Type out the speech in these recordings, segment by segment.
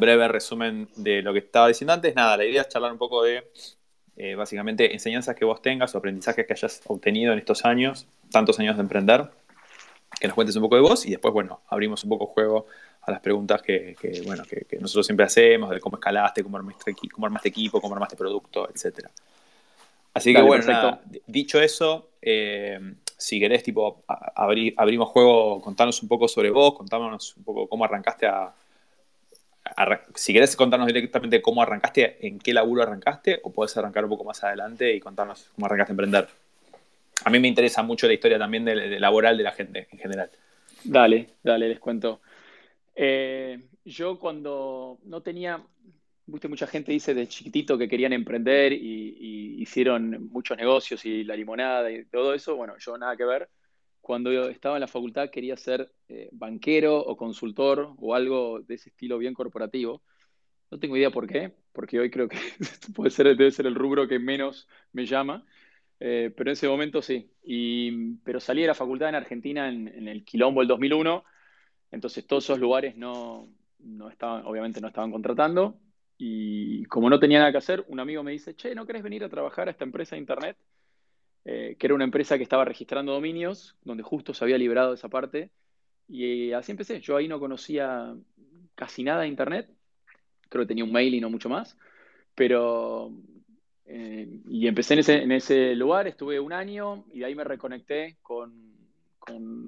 breve resumen de lo que estaba diciendo antes. Nada, la idea es charlar un poco de eh, básicamente enseñanzas que vos tengas o aprendizajes que hayas obtenido en estos años, tantos años de emprender, que nos cuentes un poco de vos y después, bueno, abrimos un poco juego a las preguntas que, bueno, que, nosotros siempre hacemos, de cómo escalaste, cómo armaste, cómo armaste equipo, cómo armaste producto, etc. Así que bueno, dicho eso, eh, si querés, tipo, abrimos juego, contanos un poco sobre vos, contanos un poco cómo arrancaste a, si querés contarnos directamente cómo arrancaste, en qué laburo arrancaste, o puedes arrancar un poco más adelante y contarnos cómo arrancaste a emprender. A mí me interesa mucho la historia también de, laboral de la gente en general. Dale, dale, les cuento. Eh, yo cuando no tenía, mucha gente dice de chiquitito que querían emprender y, hicieron muchos negocios y la limonada y todo eso, bueno, yo nada que ver. Cuando yo estaba en la facultad quería ser eh, banquero o consultor o algo de ese estilo bien corporativo. No tengo idea por qué, porque hoy creo que puede ser, debe ser el rubro que menos me llama. Eh, pero en ese momento sí. Y, pero salí de la facultad en Argentina en, el quilombo del 2001, entonces todos esos lugares no, no, estaban, obviamente no estaban contratando. Y como no tenía nada que hacer, un amigo me dice, che, ¿no querés venir a trabajar a esta empresa de internet? Eh, que era una empresa que estaba registrando dominios, donde justo se había librado esa parte. Y así empecé. Yo ahí no conocía casi nada de internet. Creo que tenía un mail y no mucho más. Pero eh, y empecé en ese, lugar, estuve un año y de ahí me reconecté con,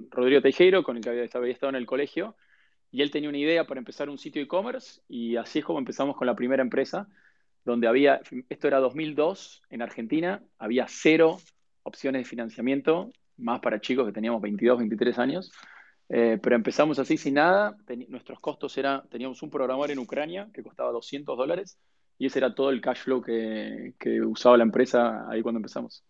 Rodrigo Tejero, con el que había, estado en el colegio, y él tenía una idea para empezar un sitio e-commerce y así es como empezamos con la primera empresa, donde había, esto era 2002 en Argentina, había cero opciones de financiamiento, más para chicos que teníamos 22, 23 años, eh, pero empezamos así sin nada, nuestros costos eran, teníamos un programador en Ucrania que costaba 200 dólares, y ese era todo el cash flow que, usaba la empresa ahí cuando empezamos.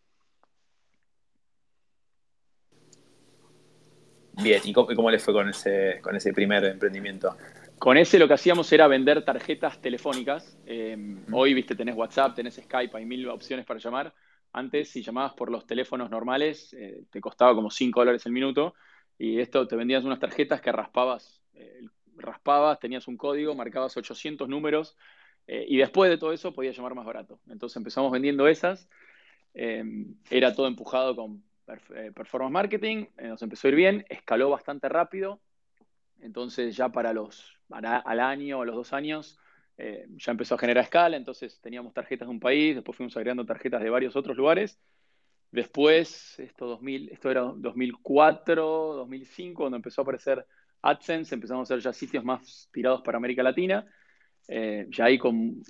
Bien, ¿y cómo, le fue con ese, con ese primer emprendimiento? Con ese lo que hacíamos era vender tarjetas telefónicas. Eh, hoy, viste, tenés WhatsApp, tenés Skype, hay mil opciones para llamar. Antes, si llamabas por los teléfonos normales, eh, te costaba como 5 dólares el minuto. Y esto te vendías unas tarjetas que raspabas, eh, raspabas, tenías un código, marcabas 800 números eh, y después de todo eso podía llamar más barato. Entonces empezamos vendiendo esas. Eh, era todo empujado con performance marketing. nos empezó a ir bien. Escaló bastante rápido. Entonces ya para los, al año o los dos años ya empezó a generar escala. Entonces teníamos tarjetas de un país. Después fuimos agregando tarjetas de varios otros lugares. Después, esto, 2000, esto era 2004, 2005, cuando empezó a aparecer AdSense, empezamos a hacer ya sitios más tirados para América Latina. Eh, ya ahí con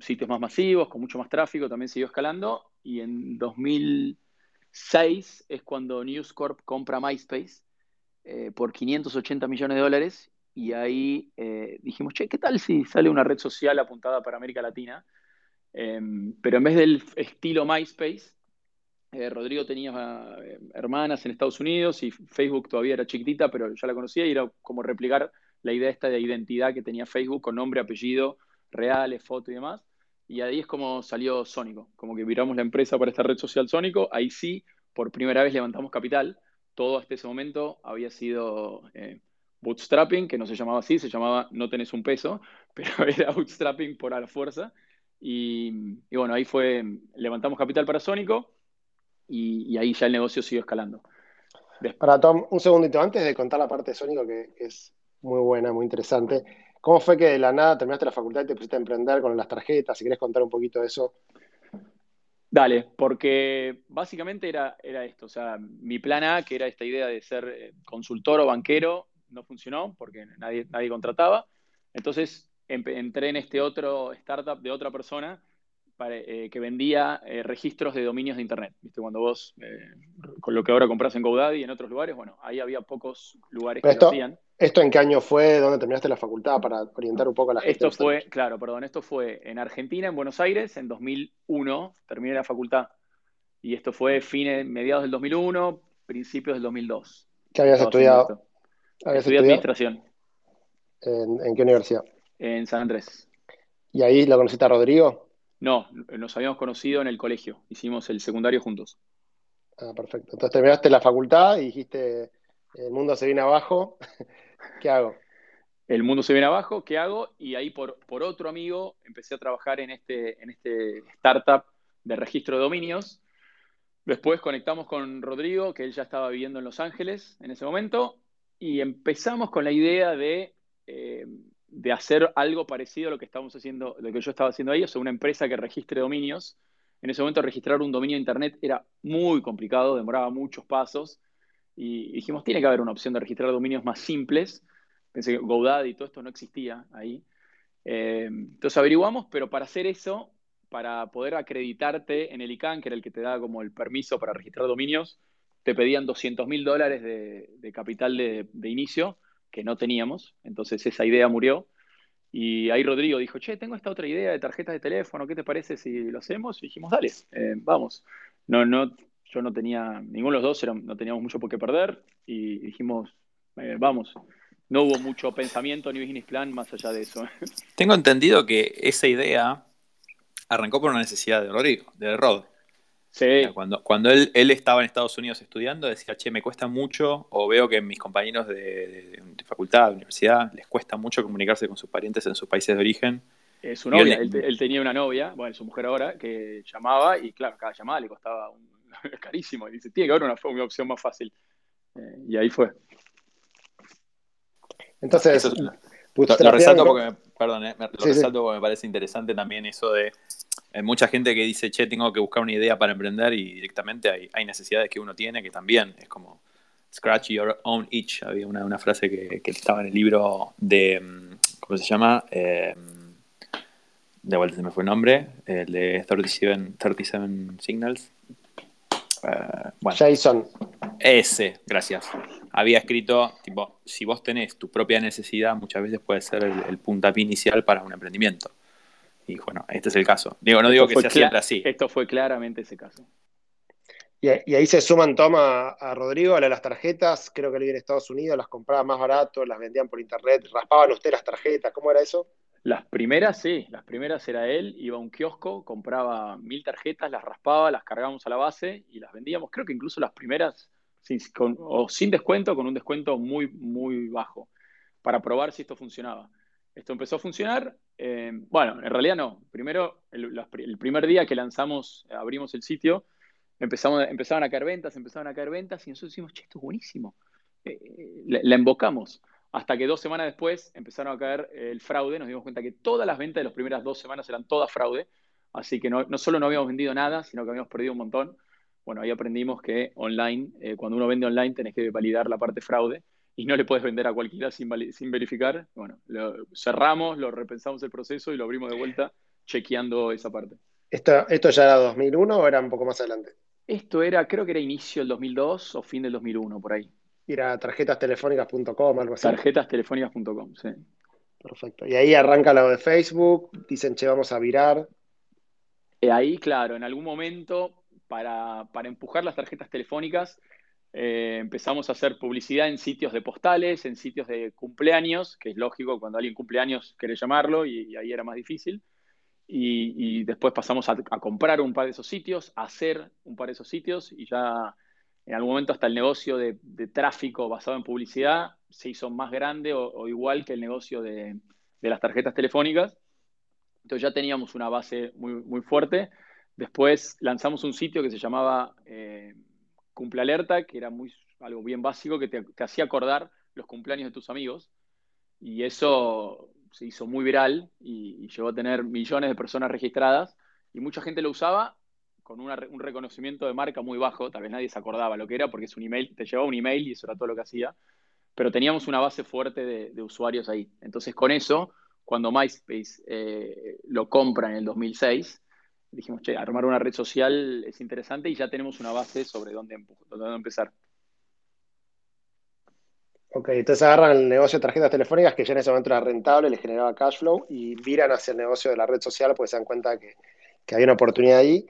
sitios más masivos, con mucho más tráfico, también siguió escalando. Y en 2006 es cuando News Corp compra MySpace eh, por 580 millones de dólares. Y ahí eh, dijimos, che, ¿qué tal si sale una red social apuntada para América Latina? Em, pero en vez del estilo MySpace, Rodrigo tenía hermanas en Estados Unidos y Facebook todavía era chiquitita, pero ya la conocía y era como replicar la idea esta de identidad que tenía Facebook con nombre, apellido, reales, foto y demás. Y ahí es como salió Sónico, como que viramos la empresa para esta red social Sónico. Ahí sí, por primera vez levantamos capital. Todo hasta ese momento había sido eh, bootstrapping, que no se llamaba así, se llamaba no tenés un peso, pero era bootstrapping por a la fuerza. Y, bueno, ahí fue, levantamos capital para Sónico y, ahí ya el negocio siguió escalando. Para Tom, un segundito antes de contar la parte de Sónico, que es muy buena, muy interesante. ¿Cómo fue que de la nada terminaste la facultad y te pusiste a emprender con las tarjetas? Si querés contar un poquito de eso. Dale, porque básicamente era, era esto, o sea, mi plan A, que era esta idea de ser eh, consultor o banquero, no funcionó porque nadie, nadie contrataba. Entonces entré en este otro startup de otra persona eh, que vendía eh, registros de dominios de Internet. ¿Viste? Cuando vos, con lo que ahora compras en GoDaddy y en otros lugares, bueno, ahí había pocos lugares que lo hacían. ¿Esto en qué año fue? ¿Dónde terminaste la facultad? Para orientar un poco a la gente. Esto fue, claro, perdón, esto fue en Argentina, en Buenos Aires, en 2001, terminé la facultad. Y esto fue fines, mediados del 2001, principios del 2002. ¿Qué habías estudiado? ¿Habías Estudié administración. ¿En, qué universidad? En San Andrés. ¿Y ahí lo conociste a Rodrigo? No, nos habíamos conocido en el colegio. Hicimos el secundario juntos. Ah, perfecto. Entonces terminaste la facultad y dijiste, el mundo se viene abajo. ¿Qué hago? el mundo se viene abajo, ¿qué hago? Y ahí por, por otro amigo empecé a trabajar en este, en este startup de registro de dominios. Después conectamos con Rodrigo, que él ya estaba viviendo en Los Ángeles en ese momento, y empezamos con la idea de, eh, de hacer algo parecido a lo que estábamos haciendo, lo que yo estaba haciendo ahí, o sea, una empresa que registre dominios. En ese momento registrar un dominio de internet era muy complicado, demoraba muchos pasos, y dijimos, tiene que haber una opción de registrar dominios más simples. Pensé que GoDaddy y todo esto no existía ahí. Eh, entonces averiguamos, pero para hacer eso, para poder acreditarte en el ICANN, que era el que te da como el permiso para registrar dominios, te pedían 200 mil dólares de, capital de, inicio, que no teníamos, entonces esa idea murió. Y ahí Rodrigo dijo, che, tengo esta otra idea de tarjetas de teléfono, ¿qué te parece si lo hacemos? Y dijimos, dale, eh, vamos. No, no, yo no tenía, ninguno de los dos no teníamos mucho por qué perder y dijimos, eh, vamos. No hubo mucho pensamiento ni business plan más allá de eso. Tengo entendido que esa idea arrancó por una necesidad de Rodrigo, de Rod. Sí. Cuando, cuando él, él, estaba en Estados Unidos estudiando, decía, che, me cuesta mucho, o veo que mis compañeros de, facultad, de universidad, les cuesta mucho comunicarse con sus parientes en sus países de origen. su novia, él, tenía una novia, bueno, su mujer ahora, que llamaba y claro, cada llamada le costaba un, carísimo. Y dice, tiene que haber una, una opción más fácil. Eh, y ahí fue. Entonces, lo, resalto porque, perdón, eh, lo resalto porque me parece interesante también eso de hay mucha gente que dice, che, tengo que buscar una idea para emprender y directamente hay, hay necesidades que uno tiene que también es como scratch your own itch. Había una, una frase que, que, estaba en el libro de, mm, ¿cómo se llama? Eh, de vuelta se me fue el nombre, el de 37, 37 Signals. Uh, bueno. Jason. Ese, gracias. Había escrito, tipo, si vos tenés tu propia necesidad, muchas veces puede ser el, el puntapié inicial para un emprendimiento. Y bueno, este es el caso. Digo, no digo que sea siempre así. Esto fue claramente ese caso. Y, ahí se suman, Toma, a Rodrigo, a las tarjetas, creo que él en Estados Unidos, las compraba más barato, las vendían por internet, raspaban usted las tarjetas, ¿cómo era eso? Las primeras, sí, las primeras era él, iba a un kiosco, compraba mil tarjetas, las raspaba, las cargábamos a la base y las vendíamos. Creo que incluso las primeras, sin, o sin descuento, con un descuento muy, muy bajo, para probar si esto funcionaba. Esto empezó a funcionar. Eh, bueno, en realidad no. Primero, el, primer día que lanzamos, abrimos el sitio, empezamos, a caer ventas, empezaban a caer ventas y nosotros decimos, che, esto es buenísimo. Eh, la, invocamos. Hasta que dos semanas después empezaron a caer el fraude, nos dimos cuenta que todas las ventas de las primeras dos semanas eran todas fraude, así que no, solo no habíamos vendido nada, sino que habíamos perdido un montón. Bueno, ahí aprendimos que online, eh, cuando uno vende online, tenés que validar la parte fraude y no le puedes vender a cualquiera sin, sin verificar. Bueno, lo cerramos, lo repensamos el proceso y lo abrimos de vuelta chequeando esa parte. ¿Esto, ¿Esto ya era 2001 o era un poco más adelante? Esto era, creo que era inicio del 2002 o fin del 2001, por ahí. Era tarjetastelefónicas.com, algo así. Tarjetastelefónicas.com, sí. Perfecto. Y ahí arranca lo de Facebook, dicen, che, vamos a virar. Y ahí, claro, en algún momento, para, para empujar las tarjetas telefónicas, eh, empezamos a hacer publicidad en sitios de postales, en sitios de cumpleaños, que es lógico cuando alguien cumpleaños quiere llamarlo y, ahí era más difícil. Y, después pasamos a, comprar un par de esos sitios, a hacer un par de esos sitios y ya en algún momento hasta el negocio de, tráfico basado en publicidad se hizo más grande o, igual que el negocio de, las tarjetas telefónicas. Entonces ya teníamos una base muy, muy fuerte. Después lanzamos un sitio que se llamaba... Eh, cumple alerta, que era muy, algo bien básico, que te, hacía acordar los cumpleaños de tus amigos. Y eso se hizo muy viral y, llegó a tener millones de personas registradas y mucha gente lo usaba con un reconocimiento de marca muy bajo, tal vez nadie se acordaba lo que era porque es un email, te llevaba un email y eso era todo lo que hacía, pero teníamos una base fuerte de, usuarios ahí. Entonces con eso, cuando MySpace eh, lo compra en el 2006, dijimos, che, armar una red social es interesante y ya tenemos una base sobre dónde, empezar. Ok, entonces agarran el negocio de tarjetas telefónicas que ya en ese momento era rentable, les generaba cash flow y viran hacia el negocio de la red social porque se dan cuenta que, que hay una oportunidad ahí.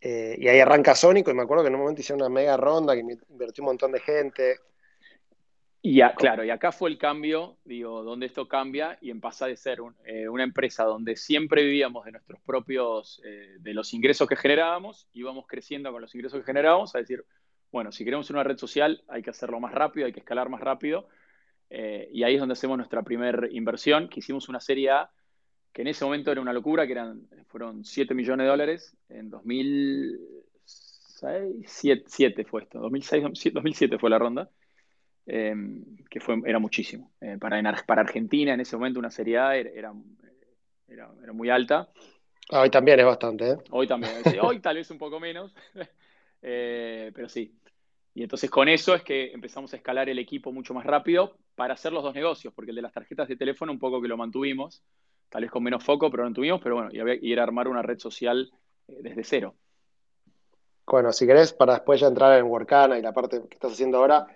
Eh, y ahí arranca Sónico y me acuerdo que en un momento hicieron una mega ronda que invirtió un montón de gente. Y claro, y acá fue el cambio, digo, donde esto cambia y en pasa de ser eh, una empresa donde siempre vivíamos de nuestros propios, eh, de los ingresos que generábamos, íbamos creciendo con los ingresos que generábamos, a decir, bueno, si queremos una red social hay que hacerlo más rápido, hay que escalar más rápido. Eh, y ahí es donde hacemos nuestra primera inversión, que hicimos una serie A, que en ese momento era una locura, que eran, fueron 7 millones de dólares en 2007 fue esto, 2006, 2007 fue la ronda, eh, que fue, era muchísimo. Eh, para, para Argentina en ese momento una serie A era, era, era muy alta. Hoy también es bastante. ¿eh? Hoy también. Hoy tal vez un poco menos, eh, pero sí. Y entonces con eso es que empezamos a escalar el equipo mucho más rápido para hacer los dos negocios, porque el de las tarjetas de teléfono un poco que lo mantuvimos, tal vez con menos foco, pero lo mantuvimos, pero bueno, y, había, y era armar una red social eh, desde cero. Bueno, si querés, para después ya entrar en Workana y la parte que estás haciendo ahora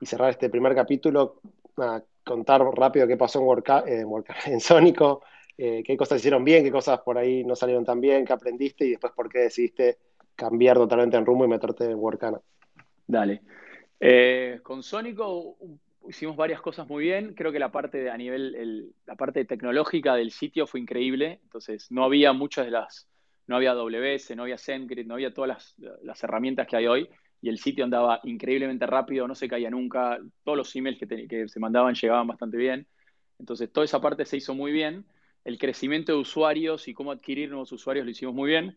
y cerrar este primer capítulo, contar rápido qué pasó en, Workana, en Sónico, eh, qué cosas hicieron bien, qué cosas por ahí no salieron tan bien, qué aprendiste y después por qué decidiste cambiar totalmente en rumbo y meterte en Workana. Dale. Eh, con Sónico hicimos varias cosas muy bien. Creo que la parte a nivel, la parte tecnológica del sitio fue increíble. Entonces, no había muchas de las, no había AWS, no había SendGrid, no había todas las, herramientas que hay hoy. Y el sitio andaba increíblemente rápido, no se caía nunca. Todos los emails que, se mandaban llegaban bastante bien. Entonces, toda esa parte se hizo muy bien el crecimiento de usuarios y cómo adquirir nuevos usuarios lo hicimos muy bien.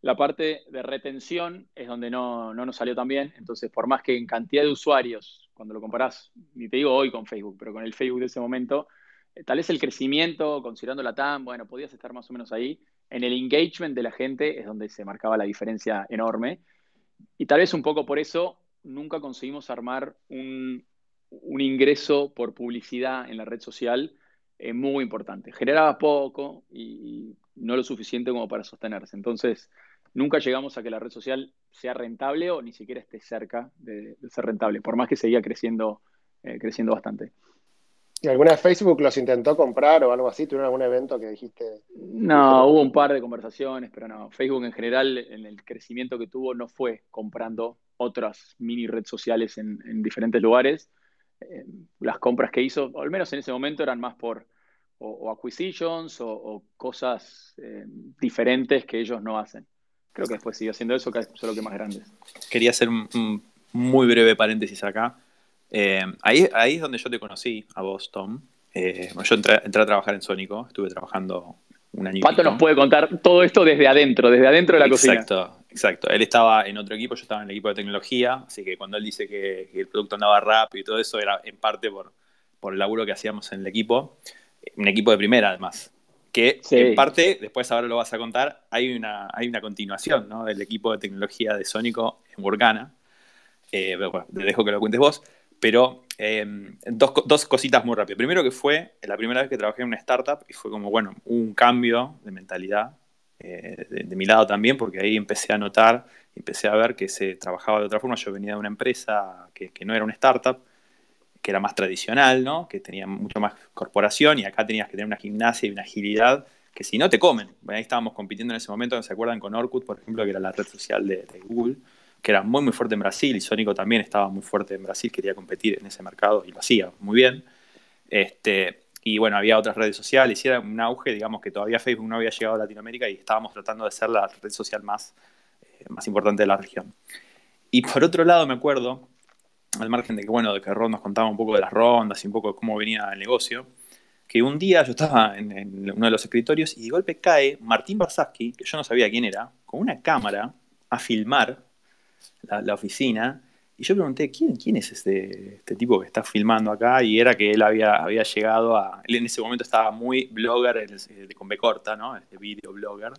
La parte de retención es donde no, nos salió tan bien. Entonces, por más que en cantidad de usuarios, cuando lo comparás, ni te digo hoy con Facebook, pero con el Facebook de ese momento, eh, tal vez el crecimiento, considerando la TAM, bueno, podías estar más o menos ahí. En el engagement de la gente es donde se marcaba la diferencia enorme. Y tal vez un poco por eso nunca conseguimos armar un, ingreso por publicidad en la red social es muy importante. Generaba poco y, no lo suficiente como para sostenerse. Entonces, nunca llegamos a que la red social sea rentable o ni siquiera esté cerca de, ser rentable, por más que seguía creciendo, eh, creciendo bastante. ¿Y alguna vez Facebook los intentó comprar o algo así? ¿Tuvieron algún evento que dijiste? No, hubo un par de conversaciones, pero no. Facebook en general, en el crecimiento que tuvo, no fue comprando otras mini redes sociales en diferentes lugares, eh, las compras que hizo, al menos en ese momento, eran más por o, acquisitions o, cosas eh, diferentes que ellos no hacen. Creo que después sigue haciendo eso, solo que más grandes. Quería hacer un, muy breve paréntesis acá. Eh, ahí, ahí es donde yo te conocí, a vos, Tom. yo entré, a trabajar en Sónico, estuve trabajando un año. ¿Cuánto nos puede contar todo esto desde adentro, desde adentro de la cocina? Exacto, Exacto, él estaba en otro equipo, yo estaba en el equipo de tecnología, así que cuando él dice que, el producto andaba rápido y todo eso era en parte por, por, el laburo que hacíamos en el equipo, un equipo de primera además, que en parte, después ahora lo vas a contar, hay una, hay una continuación ¿no? del equipo de tecnología de Sónico en Workana, eh, bueno, te dejo que lo cuentes vos, pero em, dos, dos, cositas muy rápido. Primero que fue la primera vez que trabajé en una startup y fue como, bueno, un cambio de mentalidad eh, de, mi lado también, porque ahí empecé a notar, empecé a ver que se trabajaba de otra forma. Yo venía de una empresa que, no era una startup, que era más tradicional, ¿no? que tenía mucho más corporación y acá tenías que tener una gimnasia y una agilidad que si no te comen. ahí estábamos compitiendo en ese momento, ¿se acuerdan? Con Orkut, por ejemplo, que era la red social de, Google, que era muy, muy fuerte en Brasil y Sónico también estaba muy fuerte en Brasil, quería competir en ese mercado y lo hacía muy bien. Este, y bueno, había otras redes sociales, y era un auge, digamos que todavía Facebook no había llegado a Latinoamérica y estábamos tratando de ser la red social más, eh, más importante de la región. Y por otro lado, me acuerdo, al margen de que, bueno, de que Ron nos contaba un poco de las rondas y un poco de cómo venía el negocio, que un día yo estaba en, uno de los escritorios y de golpe cae Martín Barsaski, que yo no sabía quién era, con una cámara a filmar la, oficina y yo pregunté, ¿quién, quién es este, este, tipo que está filmando acá? Y era que él había, había llegado a... Él en ese momento estaba muy blogger, con B corta, ¿no? Este video blogger.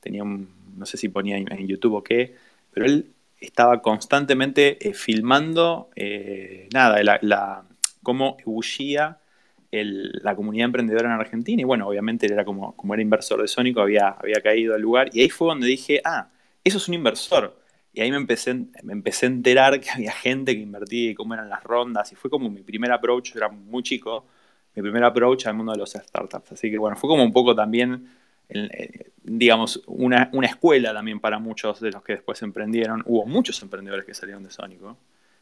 Tenía un... No sé si ponía en YouTube o qué, pero él estaba constantemente eh, filmando, eh, nada, la, la, cómo ebullía la comunidad emprendedora en Argentina. Y bueno, obviamente él era como, como era inversor de Sónico, había, había caído al lugar. Y ahí fue donde dije, ah, eso es un inversor y ahí me empecé, me empecé a enterar que había gente que invertía y cómo eran las rondas. Y fue como mi primer approach, era muy chico, mi primer approach al mundo de los startups. Así que bueno, fue como un poco también, eh, digamos, una, una, escuela también para muchos de los que después emprendieron. Hubo muchos emprendedores que salieron de Sónico.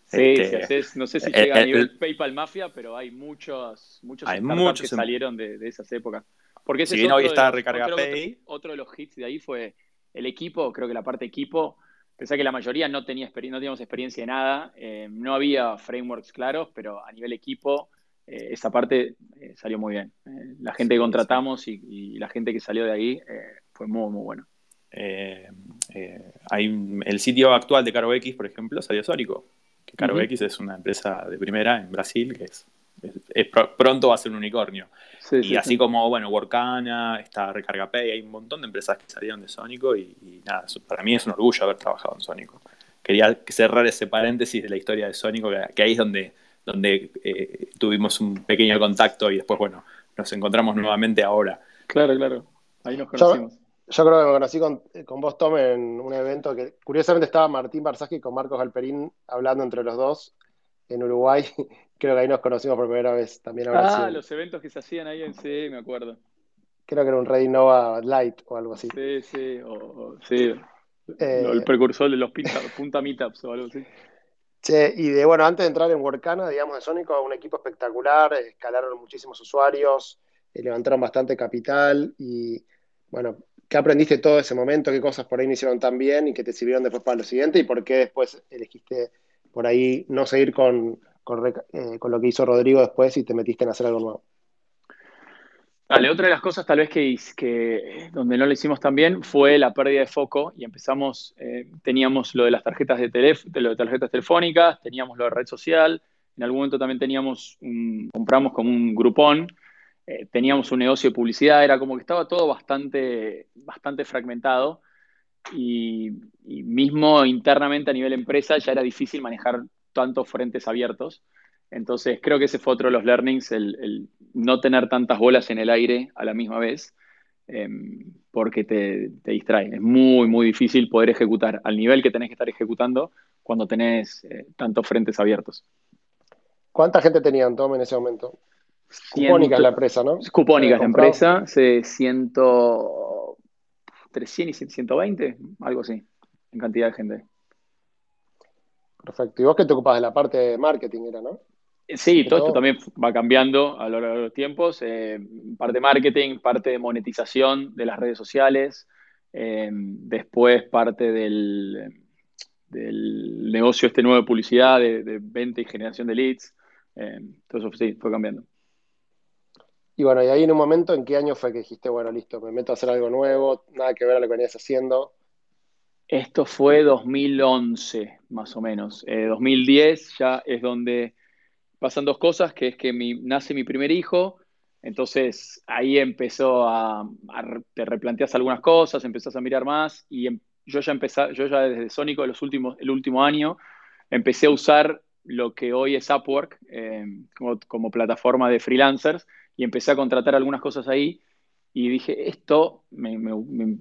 Sí, este, no sé si llega a nivel PayPal Mafia, pero hay muchos, muchos hay muchos que em- salieron de, de, esas épocas. Porque ese si bien hoy está Recarga Pay. otro de los hits de ahí fue el equipo, creo que la parte equipo Pensé que la mayoría no, tenía no teníamos experiencia de nada, eh, no había frameworks claros, pero a nivel equipo esa parte salió muy bien. la gente que contratamos y, la gente que salió de ahí fue muy, muy bueno. hay el sitio actual de CaroX, por ejemplo, salió Sónico. Que CaroX es una empresa de primera en Brasil que es pronto va a ser un unicornio. Y así como, bueno, Workana, está Recarga Pay, hay un montón de empresas que salieron de Sónico y, nada, para mí es un orgullo haber trabajado en Sónico. Quería cerrar ese paréntesis de la historia de Sónico, que, ahí es donde, donde eh, tuvimos un pequeño contacto y después, bueno, nos encontramos nuevamente ahora. Claro, claro, ahí nos conocimos. Yo, creo que me conocí con, con, vos, Tom, en un evento que curiosamente estaba Martín Barsaski con Marcos Galperín hablando entre los dos en Uruguay Creo que ahí nos conocimos por primera vez también. Ah, los eventos que se hacían ahí en sí, me acuerdo. Creo que era un Rey Nova Light o algo así. Sí, sí, o, sí. Eh, el precursor de los punta meetups o algo así. Che, y de bueno, antes de entrar en Workana, digamos, de Sónico, un equipo espectacular, escalaron muchísimos usuarios, eh, levantaron bastante capital y bueno, ¿qué aprendiste todo ese momento? ¿Qué cosas por ahí no hicieron tan bien y que te sirvieron después para lo siguiente? ¿Y por qué después elegiste por ahí no seguir con, eh, con, lo que hizo Rodrigo después y te metiste en hacer algo nuevo. Vale, otra de las cosas tal vez que, donde no lo hicimos tan bien fue la pérdida de foco y empezamos, eh, teníamos lo de las tarjetas de, de, lo de tarjetas telefónicas, teníamos lo de red social, en algún momento también teníamos, compramos como un grupón, eh, teníamos un negocio de publicidad, era como que estaba todo bastante, bastante fragmentado y mismo internamente a nivel empresa ya era difícil manejar tantos frentes abiertos. Entonces, creo que ese fue otro de los learnings, el, no tener tantas bolas en el aire a la misma vez, em, porque te, distrae. Es muy, muy difícil poder ejecutar al nivel que tenés que estar ejecutando cuando tenés eh, tantos frentes abiertos. ¿Cuánta gente tenían, Tom, en ese momento? Cupónica es la empresa, ¿no? Cupónica es la empresa, se ciento, 300 y 120, algo así, en cantidad de gente. Perfecto. Y vos que te ocupas de la parte de marketing, era, ¿no? Sí, todo, esto también va cambiando a lo largo de los tiempos. Eh, parte de marketing, parte de monetización de las redes sociales, eh, después parte del, del, negocio este nuevo de publicidad, de, venta y generación de leads. Eh, todo eso sí, fue cambiando. Y bueno, y ahí en un momento, ¿en qué año fue que dijiste, bueno, listo, me meto a hacer algo nuevo, nada que ver a lo que venías haciendo? Esto fue 2011, más o menos. 2010 eh, ya es donde pasan dos cosas, que es que nace mi primer hijo, entonces ahí empezó a, te replanteas algunas cosas, empezás a mirar más y em, yo ya empecé, yo ya desde Sónico los últimos, el último año empecé a usar lo que hoy es Upwork eh, como, plataforma de freelancers y empecé a contratar algunas cosas ahí y dije, esto me,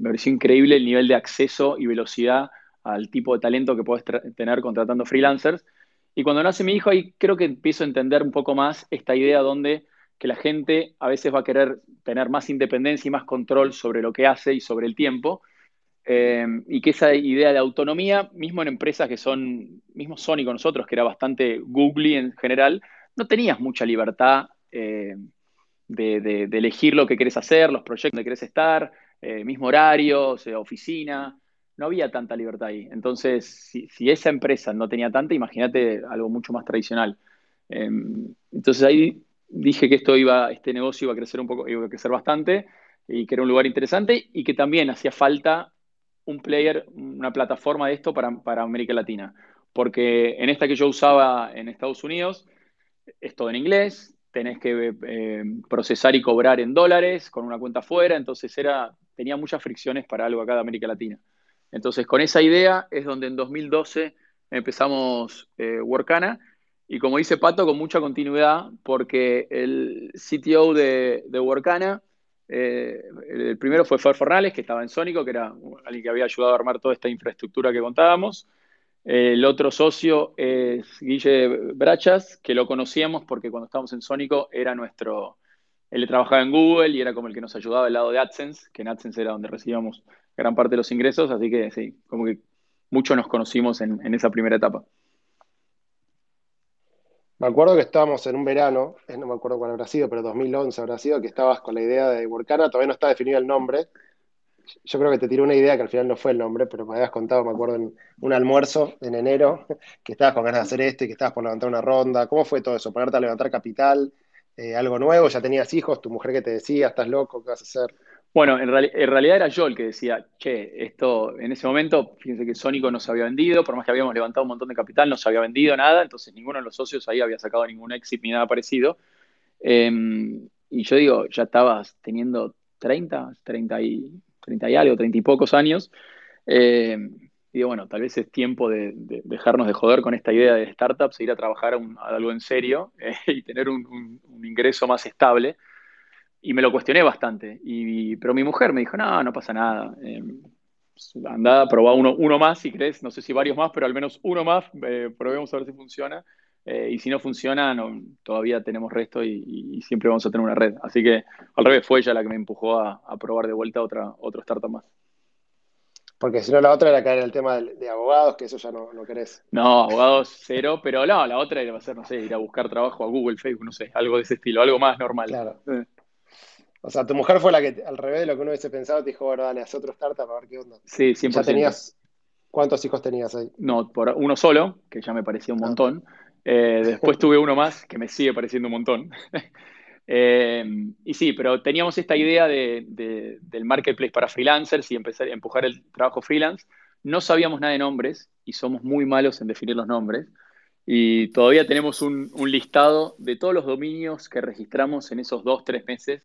pareció increíble el nivel de acceso y velocidad al tipo de talento que puedes tener contratando freelancers. Y cuando nace mi hijo, ahí creo que empiezo a entender un poco más esta idea donde que la gente a veces va a querer tener más independencia y más control sobre lo que hace y sobre el tiempo. Eh, y que esa idea de autonomía, mismo en empresas que son, mismo Sony con nosotros, que era bastante googly en general, no tenías mucha libertad eh, de, elegir lo que querés hacer, los proyectos donde querés estar, eh, mismo horario, oficina. No había tanta libertad ahí. Entonces, si, esa empresa no tenía tanta, imagínate algo mucho más tradicional. Em, entonces ahí dije que esto iba, este negocio iba a crecer un poco, iba a crecer bastante y que era un lugar interesante y que también hacía falta un player, una plataforma de esto para, América Latina. Porque en esta que yo usaba en Estados Unidos, es todo en inglés, tenés que eh, procesar y cobrar en dólares con una cuenta fuera, entonces era, tenía muchas fricciones para algo acá de América Latina. Entonces, con esa idea es donde en 2012 empezamos eh, Workana, y como dice Pato, con mucha continuidad, porque el CTO de, Workana, eh, el primero fue Fer Fornales, que estaba en Sónico, que era alguien que había ayudado a armar toda esta infraestructura que contábamos, el otro socio es Guille Brachas, que lo conocíamos porque cuando estábamos en Sónico era nuestro. Él trabajaba en Google y era como el que nos ayudaba del lado de AdSense, que en AdSense era donde recibíamos gran parte de los ingresos, así que sí, como que muchos nos conocimos en, esa primera etapa. Me acuerdo que estábamos en un verano, no me acuerdo cuál habrá sido, pero 2011 habrá sido, que estabas con la idea de Workana, todavía no está definido el nombre, yo creo que te tiré una idea que al final no fue el nombre, pero me habías contado, me acuerdo, en un almuerzo en enero, que estabas con ganas de hacer esto y que estabas por levantar una ronda. ¿Cómo fue todo eso? ¿Ponerte a levantar capital? eh, algo nuevo? ¿Ya tenías hijos? ¿Tu mujer que te decía, estás loco, qué vas a hacer? Bueno, en, realidad era yo el que decía, che, esto en ese momento, fíjense que Sónico no se había vendido, por más que habíamos levantado un montón de capital, no se había vendido nada, entonces ninguno de los socios ahí había sacado ningún exit ni nada parecido. Em, y yo digo, ya estabas teniendo 30, 30 y, 30 y algo, 30 y pocos años. Eh, digo, bueno, tal vez es tiempo de, dejarnos de joder con esta idea de startups e ir a trabajar a, algo en serio eh, y tener un, ingreso más estable. Y me lo cuestioné bastante. Y, pero mi mujer me dijo, no, no pasa nada. Eh, anda, probá uno, uno más si querés, no sé si varios más, pero al menos uno más, eh, probemos a ver si funciona. Eh, y si no funciona, todavía tenemos resto y, siempre vamos a tener una red. Así que al revés, fue ella la que me empujó a, probar de vuelta otra, otro startup más. Porque si no, la otra era caer en el tema de, abogados, que eso ya no, no, querés. No, abogados cero, pero no, la otra era hacer, no sé, ir a buscar trabajo a Google, Facebook, no sé, algo de ese estilo, algo más normal. Claro. O sea, tu mujer fue la que, al revés de lo que uno hubiese pensado, te dijo, bueno, dale, haz otro startup a ver qué onda. Sí, 100%. ¿Ya tenías, ¿Cuántos hijos tenías ahí? No, por uno solo, que ya me parecía un ah. montón. Eh, después tuve uno más que me sigue pareciendo un montón. Eh, y sí, pero teníamos esta idea de, del marketplace para freelancers y empezar a empujar el trabajo freelance. No sabíamos nada de nombres y somos muy malos en definir los nombres. Y todavía tenemos un, listado de todos los dominios que registramos en esos dos, tres meses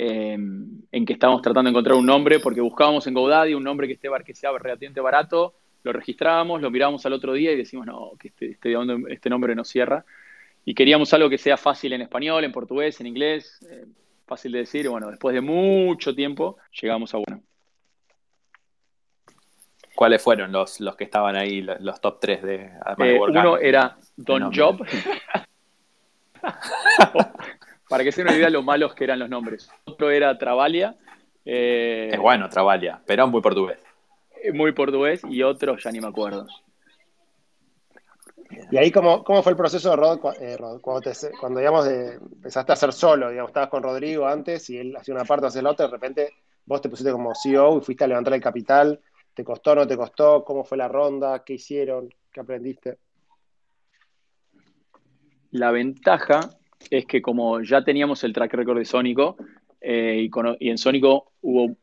eh, en que estábamos tratando de encontrar un nombre, porque buscábamos en GoDaddy un nombre que, esté, que sea relativamente barato lo registrábamos, lo mirábamos al otro día y decimos, no, que este, este, este, nombre no cierra. Y queríamos algo que sea fácil en español, en portugués, en inglés, eh, fácil de decir. Bueno, después de mucho tiempo llegamos a bueno. ¿Cuáles fueron los, los que estaban ahí, los, top 3 de, eh, Uno era Don Job. Para que se den una idea de lo malos que eran los nombres. Otro era Travalia. Eh, es bueno, Travalia, pero muy portugués muy portugués y otro ya ni me acuerdo. ¿Y ahí cómo, cómo fue el proceso de Rod, eh, cuando, cuando digamos, empezaste a hacer solo? Digamos, estabas con Rodrigo antes y él hacía una parte, hacía la otra, de repente vos te pusiste como CEO y fuiste a levantar el capital. ¿Te costó, no te costó? ¿Cómo fue la ronda? ¿Qué hicieron? ¿Qué aprendiste? La ventaja es que como ya teníamos el track record de Sónico eh, y, en Sónico hubo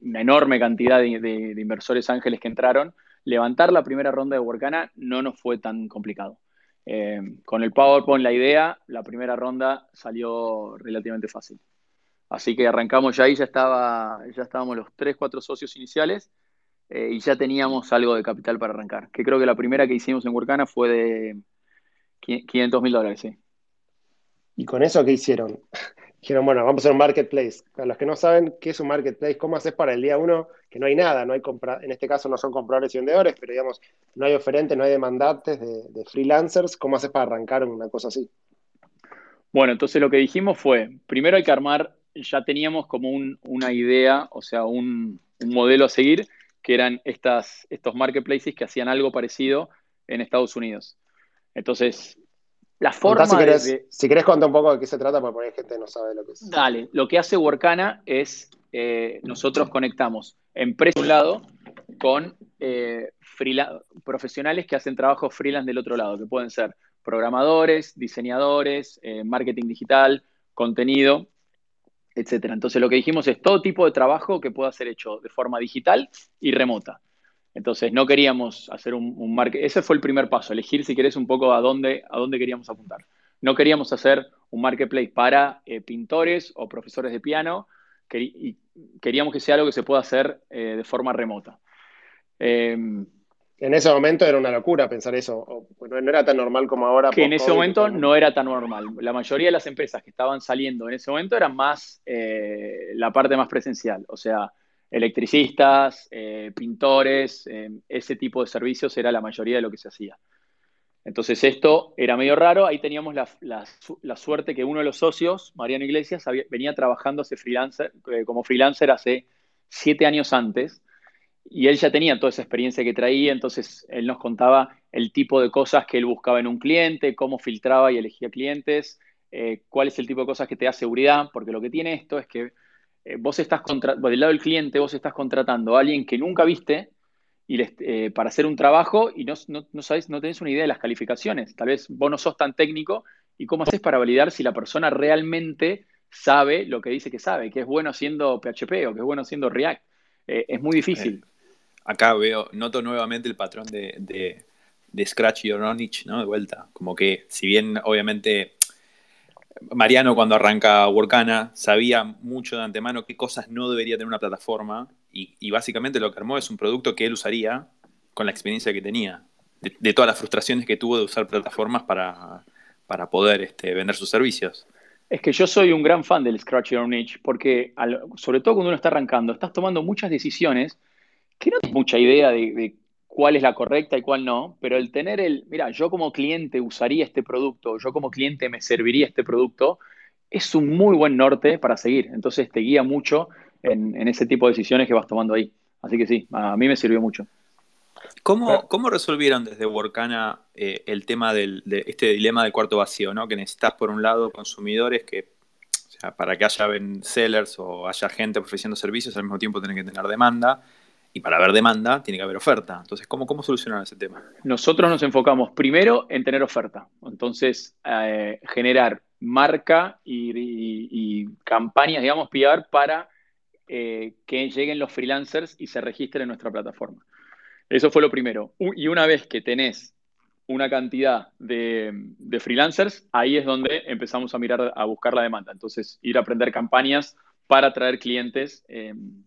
una enorme cantidad de, inversores ángeles que entraron, levantar la primera ronda de Workana no nos fue tan complicado. Eh, con el PowerPoint, la idea, la primera ronda salió relativamente fácil. Así que arrancamos ya ahí, ya, estaba, ya estábamos los tres, cuatro socios iniciales eh, y ya teníamos algo de capital para arrancar. Que creo que la primera que hicimos en Workana fue de 500 mil dólares, sí. ¿Y con eso qué hicieron? dijeron, bueno, vamos a hacer un marketplace. Para los que no saben qué es un marketplace, ¿cómo haces para el día uno? Que no hay nada, no hay compra en este caso no son compradores y vendedores, pero digamos, no hay oferentes, no hay demandantes de, freelancers. ¿Cómo haces para arrancar una cosa así? Bueno, entonces lo que dijimos fue, primero hay que armar, ya teníamos como una idea, o sea, un, modelo a seguir, que eran estas, estos marketplaces que hacían algo parecido en Estados Unidos. Entonces, la forma si querés, si querés contar un poco de qué se trata, porque por ahí gente no sabe lo que es. Dale, lo que hace Workana es, eh, nosotros conectamos empresas de un lado con eh, profesionales que hacen trabajo freelance del otro lado, que pueden ser programadores, diseñadores, eh, marketing digital, contenido, etc. Entonces lo que dijimos es todo tipo de trabajo que pueda ser hecho de forma digital y remota. Entonces no queríamos hacer un, un Ese fue el primer paso, elegir si querés un poco a dónde, a dónde queríamos apuntar. No queríamos hacer un marketplace para eh, pintores o profesores de piano, y queríamos que sea algo que se pueda hacer eh, de forma remota. Em, en ese momento era una locura pensar eso, no era tan normal como ahora. Que en ese momento no era tan normal. La mayoría de las empresas que estaban saliendo en ese momento eran más eh, la parte más presencial, o sea, electricistas, eh, pintores, eh, ese tipo de servicios era la mayoría de lo que se hacía. Entonces esto era medio raro, ahí teníamos la, suerte que uno de los socios, Mariano Iglesias, venía trabajando freelancer, eh, como freelancer hace siete años antes, y él ya tenía toda esa experiencia que traía, entonces él nos contaba el tipo de cosas que él buscaba en un cliente, cómo filtraba y elegía clientes, cuál es el tipo de cosas que te da seguridad, porque lo que tiene esto es que eh, vos estás del lado del cliente, vos estás contratando a alguien que nunca viste y eh, para hacer un trabajo y no, no, no, sabés, no tenés una idea de las calificaciones. Tal vez vos no sos tan técnico ¿Y cómo haces para validar si la persona realmente sabe lo que dice que sabe, que es bueno haciendo PHP o que es bueno haciendo React? Eh, es muy difícil. Acá veo, noto nuevamente el patrón de, de, Scratch y Oronich, ¿no? De vuelta. Como que, si bien obviamente Mariano cuando arranca Workana sabía mucho de antemano qué cosas no debería tener una plataforma y, básicamente lo que armó es un producto que él usaría con la experiencia que tenía, de, todas las frustraciones que tuvo de usar plataformas para, para poder este, vender sus servicios. Es que yo soy un gran fan del Scratch Your Niche, porque sobre todo cuando uno está arrancando, estás tomando muchas decisiones que no tienes mucha idea de, cuál es la correcta y cuál no, pero el tener el, mira, yo como cliente usaría este producto, yo como cliente me serviría este producto, es un muy buen norte para seguir. Entonces te guía mucho en, ese tipo de decisiones que vas tomando ahí. Así que sí, a mí me sirvió mucho. ¿Cómo, ¿Cómo, resolvieron desde Workana eh, el tema del, de este dilema del cuarto vacío? ¿no? Que necesitas, por un lado, consumidores que, o sea, para que haya sellers o haya gente ofreciendo servicios, al mismo tiempo tienen que tener demanda. Y para haber demanda, tiene que haber oferta. Entonces, ¿cómo, cómo solucionar ese tema? Nosotros nos enfocamos primero en tener oferta. Entonces, eh, generar marca y, campañas, digamos, PR para eh, que lleguen los freelancers y se registren en nuestra plataforma. Eso fue lo primero. Y una vez que tenés una cantidad de, freelancers, ahí es donde empezamos a mirar, a buscar la demanda. Entonces, ir a aprender campañas para atraer clientes, em,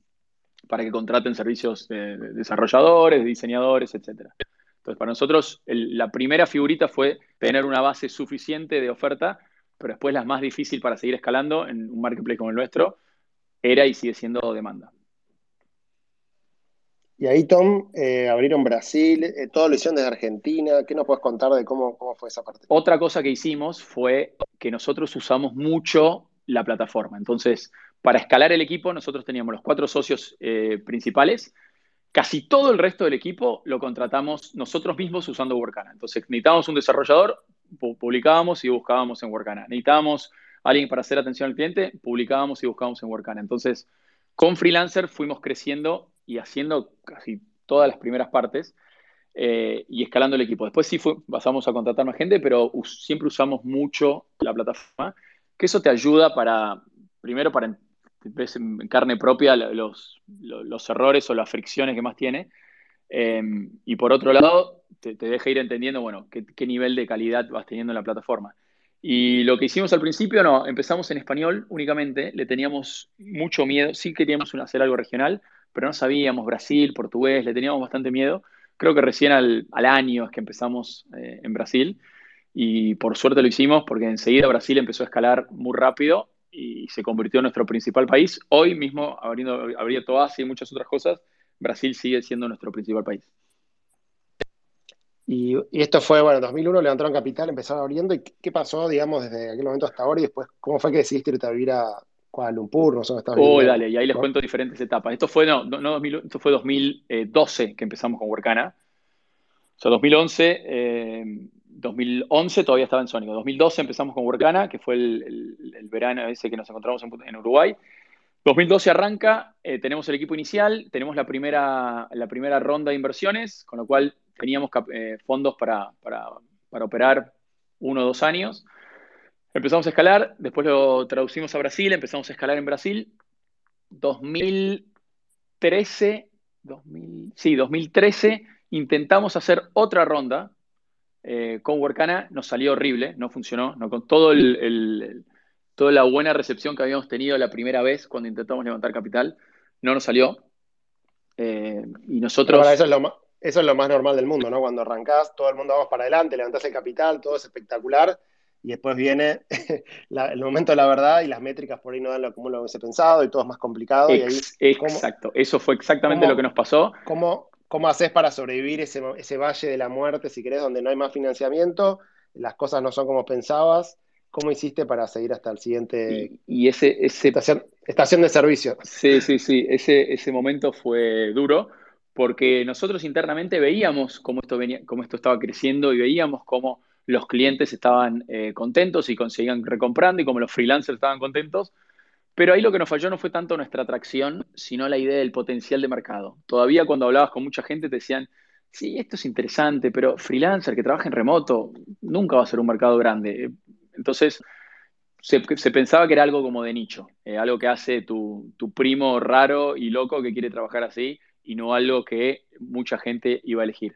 para que contraten servicios de, desarrolladores, diseñadores, etc. Entonces, para nosotros, la primera figurita fue tener una base suficiente de oferta, pero después la más difícil para seguir escalando en un marketplace como el nuestro era y sigue siendo demanda. Y ahí, Tom, eh, abrieron Brasil, eh, todo lo hicieron desde Argentina. ¿Qué nos puedes contar de cómo, cómo fue esa parte? Otra cosa que hicimos fue que nosotros usamos mucho la plataforma. Entonces, para escalar el equipo, nosotros teníamos los cuatro socios eh, principales. Casi todo el resto del equipo lo contratamos nosotros mismos usando Workana. Entonces, necesitábamos un desarrollador, publicábamos y buscábamos en Workana. Necesitábamos alguien para hacer atención al cliente, publicábamos y buscábamos en Workana. Entonces, con Freelancer fuimos creciendo y haciendo casi todas las primeras partes eh, y escalando el equipo. Después sí fue, pasamos a contratar más gente, pero siempre usamos mucho la plataforma, que eso te ayuda para, primero, para ves en carne propia los, los, errores o las fricciones que más tiene. Em, y por otro lado, te, deja ir entendiendo, bueno, qué, qué, nivel de calidad vas teniendo en la plataforma. Y lo que hicimos al principio, no, empezamos en español únicamente, le teníamos mucho miedo, sí queríamos hacer algo regional, pero no sabíamos Brasil, portugués, le teníamos bastante miedo. Creo que recién al, año es que empezamos eh, en Brasil y por suerte lo hicimos porque enseguida Brasil empezó a escalar muy rápido y se convirtió en nuestro principal país. Hoy mismo, abriendo, abierto Asia y muchas otras cosas, Brasil sigue siendo nuestro principal país. Y, esto fue, bueno, en 2001 levantaron capital, empezaron abriendo. ¿Y qué pasó, digamos, desde aquel momento hasta ahora? Y después, ¿cómo fue que decidiste irte a vivir a, Kuala Lumpur, no sé dónde dale, y ahí les cuento diferentes etapas. Esto fue, no, no 2000, esto fue 2012 que empezamos con Workana. O sea, 2011, 2011 eh, todavía estaba en Sónico. 2012 empezamos con Workana, que fue el, verano ese que nos encontramos en, Uruguay. 2012 arranca, eh, tenemos el equipo inicial, tenemos la primera, la primera ronda de inversiones, con lo cual teníamos eh, fondos para, para, para operar uno o dos años. Empezamos a escalar, después lo traducimos a Brasil, empezamos a escalar en Brasil. 2013, sí, 2013 intentamos hacer otra ronda eh, con Workana, nos salió horrible, no funcionó, no con todo el, toda la buena recepción que habíamos tenido la primera vez cuando intentamos levantar capital, no nos salió. Eh, y nosotros... eso, es lo más, eso es lo más normal del mundo, ¿no? Cuando arrancás, todo el mundo vamos para adelante, levantás el capital, todo es espectacular y después viene el momento de la verdad y las métricas por ahí no dan lo como lo hubiese pensado y todo es más complicado. exacto, eso fue exactamente lo que nos pasó. ¿Cómo, cómo haces para sobrevivir ese, ese valle de la muerte, si querés, donde no hay más financiamiento, las cosas no son como pensabas? ¿Cómo hiciste para seguir hasta el siguiente? Y, ese, ese... Estación, de servicio. Sí, sí, sí, ese, ese momento fue duro porque nosotros internamente veíamos cómo esto, venía, cómo esto estaba creciendo y veíamos cómo los clientes estaban eh, contentos y conseguían recomprando y como los freelancers estaban contentos. Pero ahí lo que nos falló no fue tanto nuestra atracción, sino la idea del potencial de mercado. Todavía cuando hablabas con mucha gente te decían, sí, esto es interesante, pero freelancer que trabaja en remoto nunca va a ser un mercado grande. Entonces, se, pensaba que era algo como de nicho, eh, algo que hace tu, primo raro y loco que quiere trabajar así y no algo que mucha gente iba a elegir.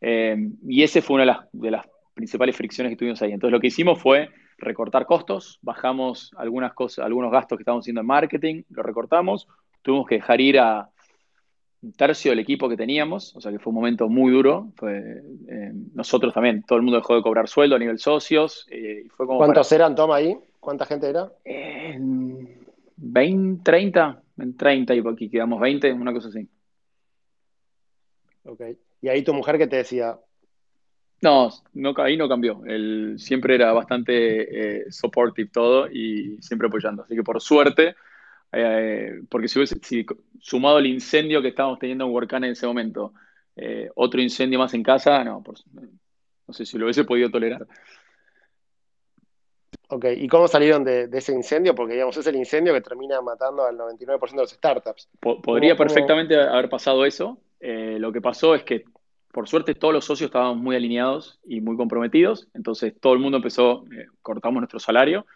Eh, y ese fue una de las, de las principales fricciones que tuvimos ahí. Entonces, lo que hicimos fue recortar costos, bajamos algunas cosas, algunos gastos que estábamos haciendo en marketing, lo recortamos, tuvimos que dejar ir a un tercio del equipo que teníamos, o sea que fue un momento muy duro. Eh, nosotros también, todo el mundo dejó de cobrar sueldo a nivel socios. Eh, fue como ¿Cuántos eran, Toma, ahí? ¿Cuánta gente era? 20, 30, en 30 y aquí quedamos 20, una cosa así. Ok. ¿Y ahí tu mujer qué te decía? No, no, ahí no cambió. Él siempre era bastante eh, supportive todo y siempre apoyando. Así que por suerte, eh, porque si hubiese sumado el incendio que estábamos teniendo en Workana en ese momento, eh, otro incendio más en casa, no, no sé si lo hubiese podido tolerar. Ok, ¿y cómo salieron de, ese incendio? Porque, digamos, es el incendio que termina matando al 99% de los startups. podría perfectamente haber pasado eso. lo que pasó es que por suerte todos los socios estábamos muy alineados y muy comprometidos, entonces todo el mundo empezó, eh, cortamos nuestro salario,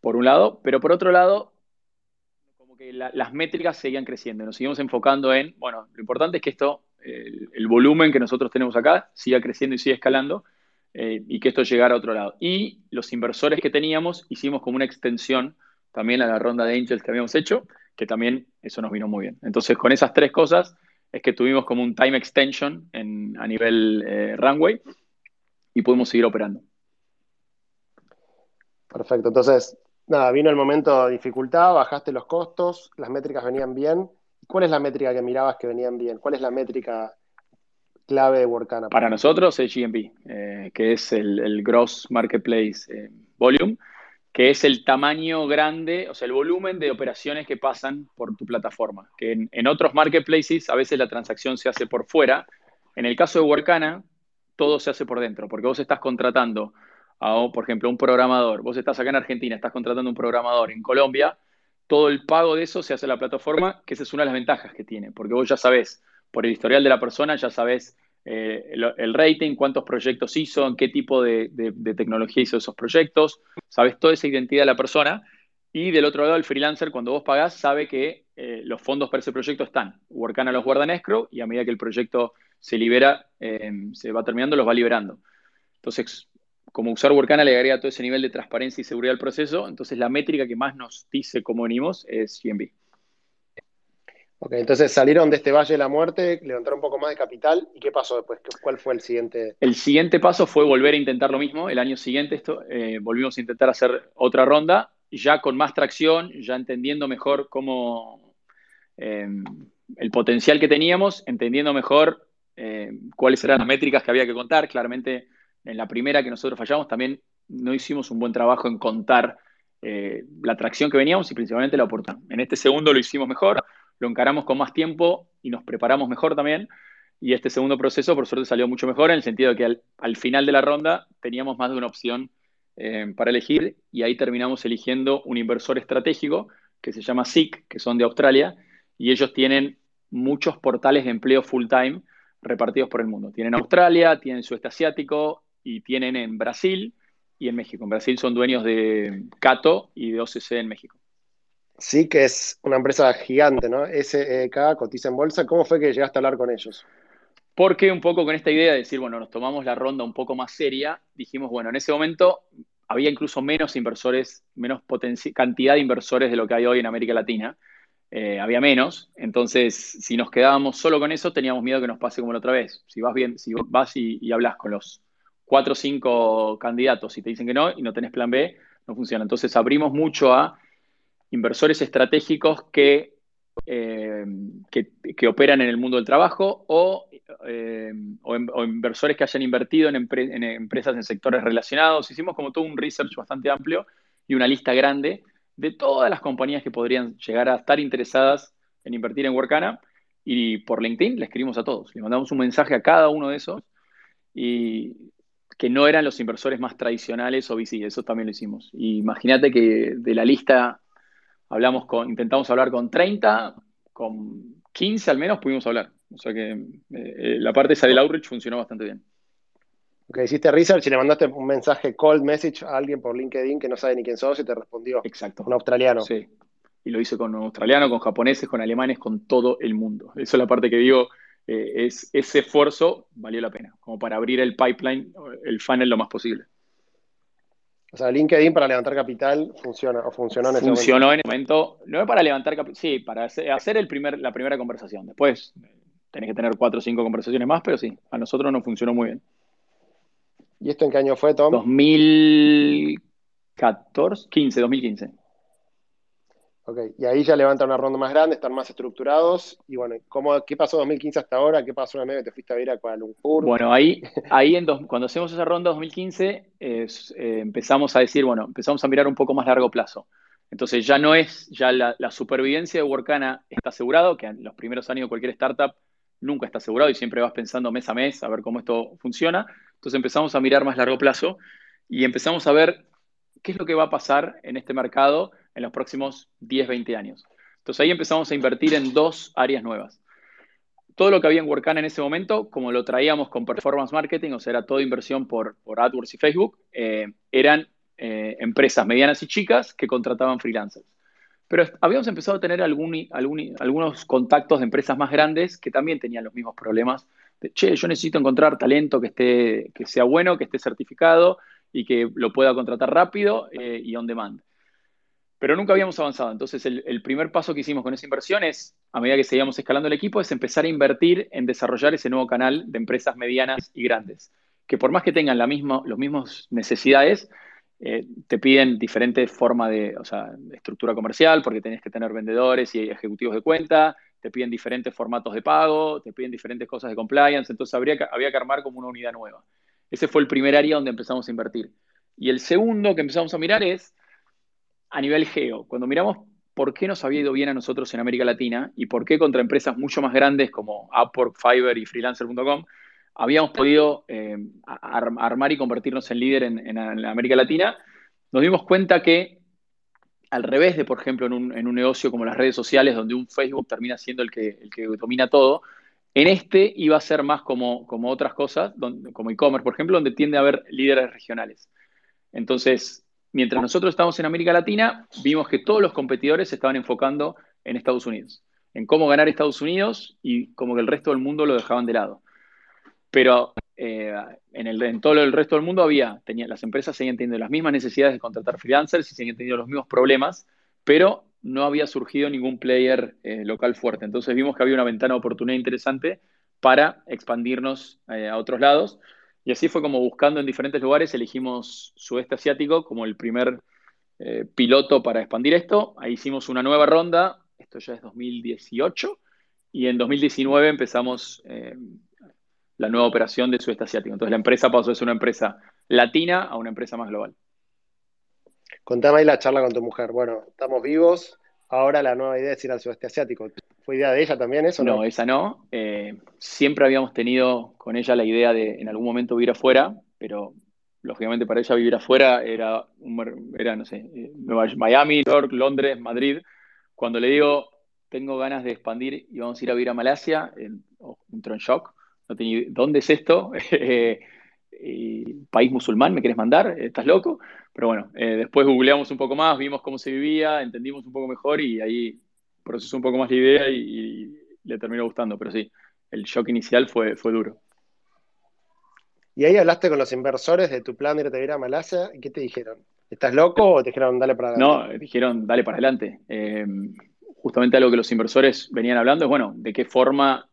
por un lado, pero por otro lado, como que las métricas seguían creciendo, nos seguimos enfocando en, bueno, lo importante es que esto, el, volumen que nosotros tenemos acá, siga creciendo y siga escalando, eh, y que esto llegara a otro lado. Y los inversores que teníamos, hicimos como una extensión también a la ronda de Angels que habíamos hecho, que también eso nos vino muy bien. Entonces, con esas tres cosas, es que tuvimos como un time extension a nivel eh, runway y pudimos seguir operando. Perfecto, entonces, nada, vino el momento de dificultad, bajaste los costos, las métricas venían bien. ¿Cuál es la métrica que mirabas que venían bien? ¿Cuál es la métrica clave de Workana? Para nosotros es GMP, eh, que es el, Gross Marketplace eh, Volume que es el tamaño grande, o sea, el volumen de operaciones que pasan por tu plataforma. Que en, otros marketplaces a veces la transacción se hace por fuera. En el caso de Workana, todo se hace por dentro, porque vos estás contratando a, por ejemplo, un programador. Vos estás acá en Argentina, estás contratando un programador en Colombia. Todo el pago de eso se hace en la plataforma, que esa es una de las ventajas que tiene, porque vos ya sabés, por el historial de la persona, ya sabés eh, el, rating, cuántos proyectos hizo, en qué tipo de, tecnología hizo esos proyectos, sabes toda esa identidad de la persona. Y del otro lado, el freelancer, cuando vos pagás, sabe que eh, los fondos para ese proyecto están. Workana los guarda en escrow y a medida que el proyecto se libera, eh, se va terminando, los va liberando. Entonces, como usar Workana le agrega todo ese nivel de transparencia y seguridad al proceso, entonces la métrica que más nos dice cómo venimos es GMB. Ok, entonces salieron de este Valle de la Muerte, levantaron un poco más de capital. ¿Y qué pasó después? ¿Cuál fue el siguiente? El siguiente paso fue volver a intentar lo mismo. El año siguiente esto, eh, volvimos a intentar hacer otra ronda, ya con más tracción, ya entendiendo mejor cómo eh, el potencial que teníamos, entendiendo mejor eh, cuáles eran las métricas que había que contar. Claramente, en la primera que nosotros fallamos, también no hicimos un buen trabajo en contar la tracción que veníamos y principalmente la oportunidad. En este segundo lo hicimos mejor lo encaramos con más tiempo y nos preparamos mejor también. Y este segundo proceso, por suerte, salió mucho mejor en el sentido de que al, final de la ronda teníamos más de una opción eh, para elegir y ahí terminamos eligiendo un inversor estratégico que se llama SIC, que son de Australia, y ellos tienen muchos portales de empleo full time repartidos por el mundo. Tienen Australia, tienen Sudeste Asiático y tienen en Brasil y en México. En Brasil son dueños de Cato y de OCC en México. Sí, que es una empresa gigante, ¿no? SEK cotiza en bolsa. ¿Cómo fue que llegaste a hablar con ellos? Porque un poco con esta idea de decir, bueno, nos tomamos la ronda un poco más seria, dijimos, bueno, en ese momento había incluso menos inversores, menos cantidad de inversores de lo que hay hoy en América Latina. Eh, había menos, entonces si nos quedábamos solo con eso, teníamos miedo que nos pase como la otra vez. Si vas bien, si vas y, y hablas con los cuatro o cinco candidatos y te dicen que no y no tenés plan B, no funciona. Entonces abrimos mucho a inversores estratégicos que, eh, que, operan en el mundo del trabajo o, eh, o, inversores que hayan invertido en, empresas en sectores relacionados. Hicimos como todo un research bastante amplio y una lista grande de todas las compañías que podrían llegar a estar interesadas en invertir en Workana y por LinkedIn le escribimos a todos, le mandamos un mensaje a cada uno de esos y que no eran los inversores más tradicionales o VC, eso también lo hicimos. imagínate que de la lista hablamos con, intentamos hablar con 30, con 15 al menos pudimos hablar. O sea que eh, la parte esa del outreach funcionó bastante bien. Ok, hiciste research y le mandaste un mensaje cold message a alguien por LinkedIn que no sabe ni quién sos y te respondió. Exacto. Un australiano. Sí. Y lo hice con un australiano, con japoneses, con alemanes, con todo el mundo. Eso es la parte que digo, eh, es, ese esfuerzo valió la pena, como para abrir el pipeline, el funnel lo más posible. O sea, LinkedIn para levantar capital funciona o funcionó en ese Funcionó momento. en el momento, no es para levantar capital, sí, para hacer el primer, la primera conversación. Después tenés que tener cuatro o cinco conversaciones más, pero sí, a nosotros nos funcionó muy bien. ¿Y esto en qué año fue, Tom? 2014, 15, 2015. Ok, y ahí ya levantan una ronda más grande, están más estructurados. Y bueno, ¿cómo, ¿qué pasó 2015 hasta ahora? ¿Qué pasó vez que te fuiste a vivir a Kuala Lumpur? Bueno, ahí, ahí en cuando hacemos esa ronda 2015, es, eh, empezamos a decir, bueno, empezamos a mirar un poco más largo plazo. Entonces ya no es, ya la, la supervivencia de Workana está asegurado, que en los primeros años de cualquier startup nunca está asegurado y siempre vas pensando mes a mes a ver cómo esto funciona. Entonces empezamos a mirar más largo plazo y empezamos a ver qué es lo que va a pasar en este mercado en los próximos 10, 20 años. Entonces ahí empezamos a invertir en dos áreas nuevas. Todo lo que había en Workana en ese momento, como lo traíamos con performance marketing, o sea, era toda inversión por, por AdWords y Facebook, eh, eran eh, empresas medianas y chicas que contrataban freelancers. Pero habíamos empezado a tener algún, algún, algunos contactos de empresas más grandes que también tenían los mismos problemas. De, che, yo necesito encontrar talento que, esté, que sea bueno, que esté certificado y que lo pueda contratar rápido eh, y on demand. Pero nunca habíamos avanzado. Entonces, el, primer paso que hicimos con esa inversión es, a medida que seguíamos escalando el equipo, es empezar a invertir en desarrollar ese nuevo canal de empresas medianas y grandes, que por más que tengan la misma, los mismos necesidades, eh, te piden diferentes formas de, o sea, estructura comercial, porque tenés que tener vendedores y ejecutivos de cuenta, te piden diferentes formatos de pago, te piden diferentes cosas de compliance, entonces habría había que armar como una unidad nueva. Ese fue el primer área donde empezamos a invertir. Y el segundo que empezamos a mirar es a nivel geo. Cuando miramos por qué nos había ido bien a nosotros en América Latina y por qué contra empresas mucho más grandes como Upwork, Fiverr y Freelancer.com habíamos podido eh, armar y convertirnos en líder en, América Latina, nos dimos cuenta que al revés de, por ejemplo, en un, negocio como las redes sociales, donde un Facebook termina siendo el que, domina todo, en este iba a ser más como, otras cosas, como e-commerce, por ejemplo, donde tiende a haber líderes regionales. Entonces, mientras nosotros estamos en América Latina, vimos que todos los competidores se estaban enfocando en Estados Unidos, en cómo ganar Estados Unidos y como que el resto del mundo lo dejaban de lado. Pero eh, en, el, en, todo el resto del mundo había, las empresas seguían teniendo las mismas necesidades de contratar freelancers y seguían teniendo los mismos problemas, pero no había surgido ningún player eh, local fuerte. Entonces vimos que había una ventana de oportunidad interesante para expandirnos eh, a otros lados. Y así fue como buscando en diferentes lugares, elegimos sudeste asiático como el primer eh, piloto para expandir esto. Ahí hicimos una nueva ronda, esto ya es 2018, y en 2019 empezamos eh, la nueva operación de sudeste asiático. Entonces la empresa pasó de ser una empresa latina a una empresa más global. Contame ahí la charla con tu mujer. Bueno, estamos vivos, ahora la nueva idea es ir al sudeste asiático. ¿Fue idea de ella también eso? No, no? esa no. Eh, siempre habíamos tenido con ella la idea de en algún momento vivir afuera, pero lógicamente para ella vivir afuera era, un, era no sé, Nueva, Miami, New York, Londres, Madrid. Cuando le digo, tengo ganas de expandir y vamos a ir a vivir a Malasia, entró en shock. No tenía, ¿Dónde es esto? país musulmán, ¿me querés mandar? ¿Estás loco? Pero bueno, eh, después googleamos un poco más, vimos cómo se vivía, entendimos un poco mejor y ahí procesó un poco más la idea y, y, le terminó gustando. Pero sí, el shock inicial fue, fue duro. ¿Y ahí hablaste con los inversores de tu plan de irte a ir a Malasia? ¿Y qué te dijeron? ¿Estás loco o te dijeron dale para adelante? No, dijeron dale para adelante. Eh, justamente algo que los inversores venían hablando es, bueno, de qué forma,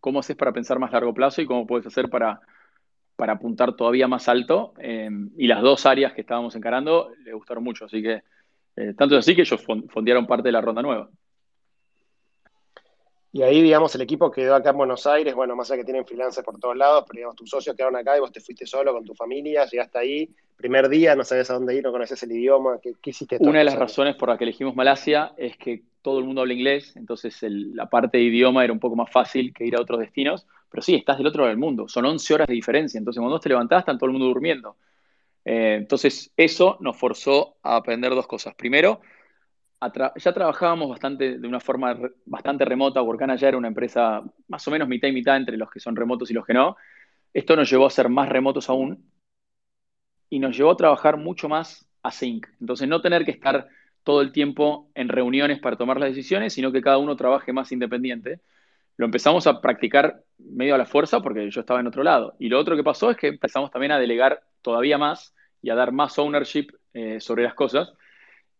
cómo haces para pensar más largo plazo y cómo puedes hacer para para apuntar todavía más alto. Eh, y las dos áreas que estábamos encarando le gustaron mucho. Así que, eh, tanto es así que ellos fondearon parte de la ronda nueva. Y ahí, digamos, el equipo quedó acá en Buenos Aires, bueno, más allá que tienen freelancers por todos lados, pero digamos, tus socios quedaron acá y vos te fuiste solo con tu familia, llegaste ahí, primer día, no sabías a dónde ir, no conoces el idioma, ¿qué, qué hiciste? Una de las razones por las que elegimos Malasia es que todo el mundo habla inglés, entonces el, la parte de idioma era un poco más fácil que ir a otros destinos, pero sí, estás del otro lado del mundo, son 11 horas de diferencia, entonces cuando te levantás están todo el mundo durmiendo. Eh, entonces eso nos forzó a aprender dos cosas. Primero, ya trabajábamos bastante de una forma bastante remota, Workana ya era una empresa más o menos mitad y mitad entre los que son remotos y los que no, Esto nos llevó a ser más remotos aún y nos llevó a trabajar mucho más async. Entonces, no tener que estar todo el tiempo en reuniones para tomar las decisiones, sino que cada uno trabaje más independiente. Lo empezamos a practicar medio a la fuerza porque yo estaba en otro lado. Y lo otro que pasó es que empezamos también a delegar todavía más y a dar más ownership eh, sobre las cosas.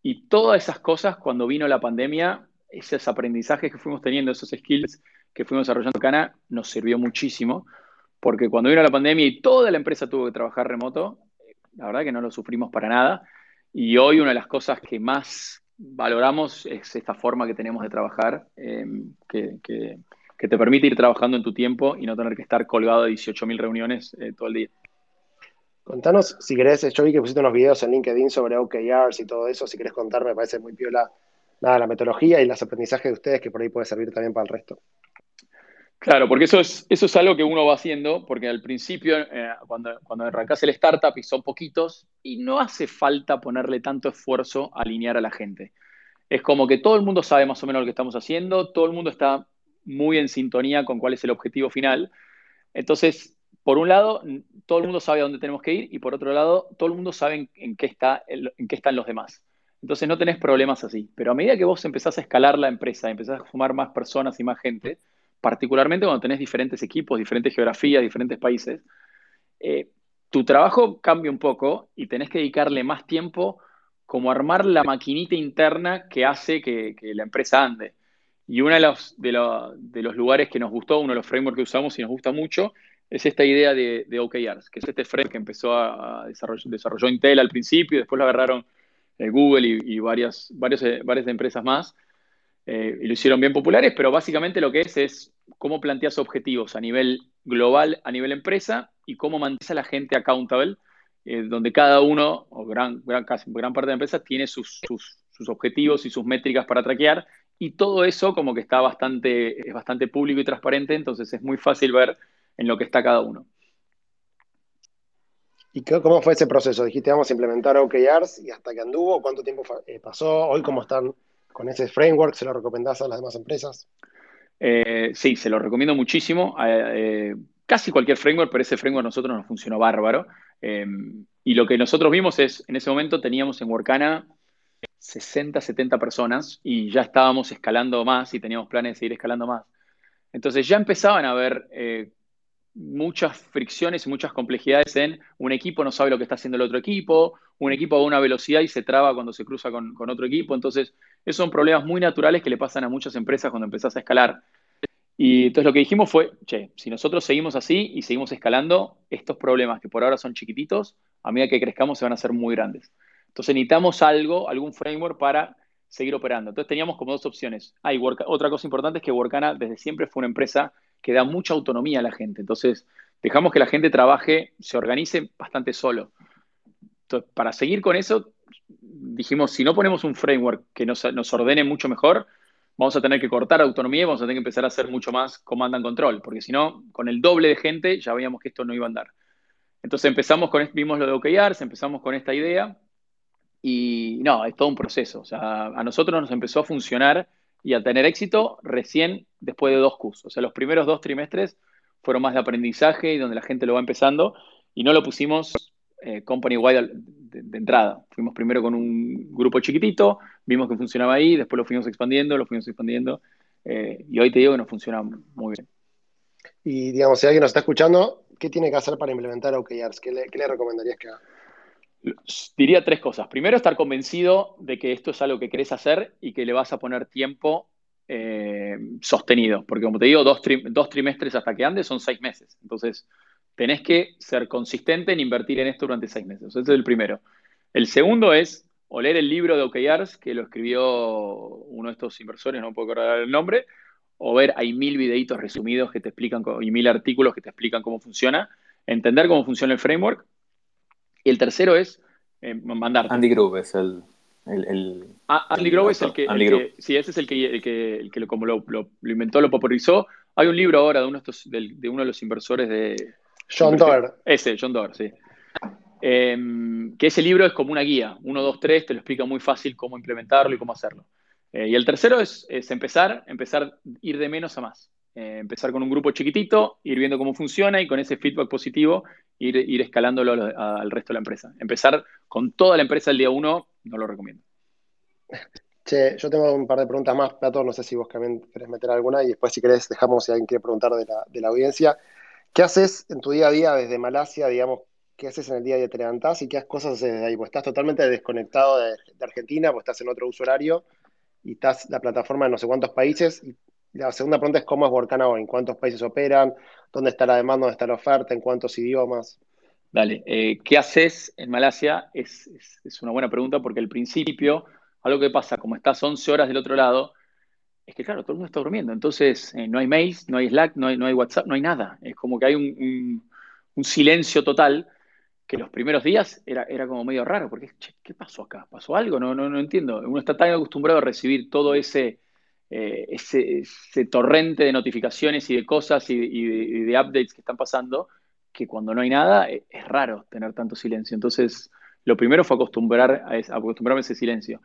Y todas esas cosas, cuando vino la pandemia, esos aprendizajes que fuimos teniendo, esos skills que fuimos desarrollando acá, nos sirvió muchísimo, porque cuando vino la pandemia y toda la empresa tuvo que trabajar remoto, la verdad que no lo sufrimos para nada. Y hoy una de las cosas que más valoramos es esta forma que tenemos de trabajar, eh, que, te permite ir trabajando en tu tiempo y no tener que estar colgado de 18.000 reuniones eh, todo el día. Contanos, si querés, yo vi que pusiste unos videos en LinkedIn sobre OKRs y todo eso, si querés contarme, me parece muy piola nada, la metodología y los aprendizajes de ustedes que por ahí puede servir también para el resto. Claro, porque eso es, eso es algo que uno va haciendo, porque al principio, eh, cuando, cuando arrancas el startup y son poquitos, y no hace falta ponerle tanto esfuerzo a alinear a la gente. Es como que todo el mundo sabe más o menos lo que estamos haciendo, todo el mundo está muy en sintonía con cuál es el objetivo final. Entonces, por un lado, todo el mundo sabe a dónde tenemos que ir, y por otro lado, todo el mundo sabe en, qué, está, en qué están los demás. Entonces no tenés problemas así. Pero a medida que vos empezás a escalar la empresa, empezás a sumar más personas y más gente, particularmente cuando tenés diferentes equipos, diferentes geografías, diferentes países, eh, tu trabajo cambia un poco y tenés que dedicarle más tiempo como armar la maquinita interna que hace que, la empresa ande. Y uno de los, de, los, lugares que nos gustó, uno de los frameworks que usamos y nos gusta mucho, es esta idea de, OKRs, que es este framework que empezó a, desarrollar desarrolló Intel al principio, después lo agarraron eh, Google y, varias, varias, eh, varias empresas más. Eh, y lo hicieron bien populares, pero básicamente lo que es es cómo planteas objetivos a nivel global, a nivel empresa, y cómo mantienes a la gente accountable, donde cada uno, o gran, gran, casi, gran parte de la empresa, tiene sus, objetivos y sus métricas para traquear, y todo eso como que está bastante, es bastante público y transparente, entonces es muy fácil ver en lo que está cada uno. ¿Y cómo fue ese proceso? Dijiste, vamos a implementar OKRs y hasta que anduvo, ¿cuánto tiempo eh, pasó? Hoy, ¿cómo están con ese framework? ¿Se lo recomendás a las demás empresas? Eh, sí, se lo recomiendo muchísimo. Eh, casi cualquier framework, pero ese framework a nosotros nos funcionó bárbaro. y lo que nosotros vimos es, en ese momento teníamos en Workana 60, 70 personas y ya estábamos escalando más y teníamos planes de seguir escalando más. Entonces ya empezaban a haber muchas fricciones y muchas complejidades en un equipo no sabe lo que está haciendo el otro equipo, un equipo a una velocidad y se traba cuando se cruza con, otro equipo. Entonces, esos son problemas muy naturales que le pasan a muchas empresas cuando empezás a escalar. Y entonces lo que dijimos fue, che, si nosotros seguimos así y seguimos escalando, estos problemas que por ahora son chiquititos, a medida que crezcamos se van a hacer muy grandes. Entonces necesitamos algo, algún framework para seguir operando. Entonces teníamos como dos opciones. Hay otra cosa importante es que Workana desde siempre fue una empresa que da mucha autonomía a la gente. Entonces, dejamos que la gente trabaje, se organice bastante solo. Entonces, para seguir con eso, dijimos, si no ponemos un framework que nos, ordene mucho mejor, vamos a tener que cortar autonomía y vamos a tener que empezar a hacer mucho más command and control, porque si no, con el doble de gente ya veíamos que esto no iba a andar. Entonces empezamos con, vimos lo de OKRs, empezamos con esta idea y no, es todo un proceso. O sea, a nosotros nos empezó a funcionar y a tener éxito recién después de dos cursos. O sea, los primeros dos trimestres fueron más de aprendizaje y donde la gente lo va empezando y no lo pusimos eh, company wide de, entrada. Fuimos primero con un grupo chiquitito, vimos que funcionaba ahí, después lo fuimos expandiendo, lo fuimos expandiendo eh, y hoy te digo que nos funciona muy bien. Y digamos, si alguien nos está escuchando, ¿qué tiene que hacer para implementar OKRs? ¿Qué qué le recomendarías que haga? Diría tres cosas. Primero, estar convencido de que esto es algo que querés hacer y que le vas a poner tiempo eh, sostenido. Porque como te digo, dos, trimestres hasta que ande son seis meses. Entonces, tenés que ser consistente en invertir en esto durante seis meses. Ese es el primero. El segundo es o leer el libro de OKRs, que lo escribió uno de estos inversores, no puedo acordar el nombre, o ver, hay mil videitos resumidos que te explican, y mil artículos que te explican cómo funciona, entender cómo funciona el framework y el tercero es eh, mandar. Andy Grove es el... el, ah, Andy Grove es el que, sí, ese es el que, el que, el que como lo, lo, inventó, lo popularizó. Hay un libro ahora de uno de, estos, de, uno de los inversores de... John Doerr. Ese, John Doerr, sí. Em, que ese libro es como una guía. Uno, dos, tres, te lo explica muy fácil cómo implementarlo y cómo hacerlo. Eh, y el tercero es, es, empezar, empezar ir de menos a más. Eh, empezar con un grupo chiquitito, ir viendo cómo funciona y con ese feedback positivo ir, ir escalándolo al resto de la empresa. Empezar con toda la empresa el día uno, no lo recomiendo. Che, yo tengo un par de preguntas más, Plato, no sé si vos también querés meter alguna y después si querés dejamos si alguien quiere preguntar de la, de la audiencia. ¿Qué haces en tu día a día desde Malasia, digamos, qué haces en el día a día te levantás y qué cosas haces desde ahí? Pues estás totalmente desconectado de, Argentina, pues estás en otro uso horario y estás la plataforma en no sé cuántos países. La segunda pregunta es cómo es Workana en cuántos países operan, dónde está la demanda, dónde está la oferta, en cuántos idiomas. Dale, eh, ¿qué haces en Malasia? Es, es, una buena pregunta porque al principio, algo que pasa, como estás 11 horas del otro lado, es que claro, todo el mundo está durmiendo. Entonces, eh, no hay mails, no hay Slack, no hay, no hay, WhatsApp, no hay nada. Es como que hay un, silencio total que los primeros días era, era como medio raro, porque, ¿qué pasó acá? ¿Pasó algo? No, no, no entiendo. Uno está tan acostumbrado a recibir todo ese, eh, ese, torrente de notificaciones y de cosas y, de, updates que están pasando, que cuando no hay nada es, raro tener tanto silencio. Entonces, lo primero fue acostumbrar a, acostumbrarme a ese silencio.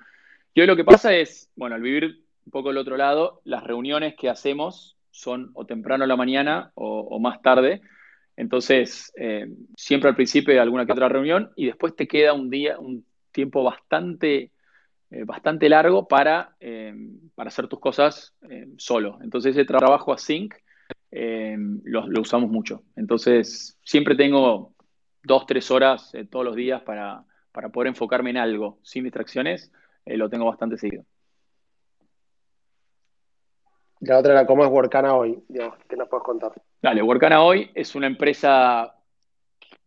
Y hoy lo que pasa es, bueno, al vivir un poco el otro lado, las reuniones que hacemos son o temprano en la mañana o, más tarde. Entonces, eh, siempre al principio hay alguna que otra reunión y después te queda un día, un tiempo bastante, eh, bastante largo para, eh, para, hacer tus cosas solo. Entonces, ese trabajo async lo, lo, usamos mucho. Entonces, siempre tengo dos, tres horas todos los días para, para poder enfocarme en algo sin distracciones. lo tengo bastante seguido. La otra era cómo es Workana hoy, ¿qué nos puedes contar? Dale, Workana hoy es una empresa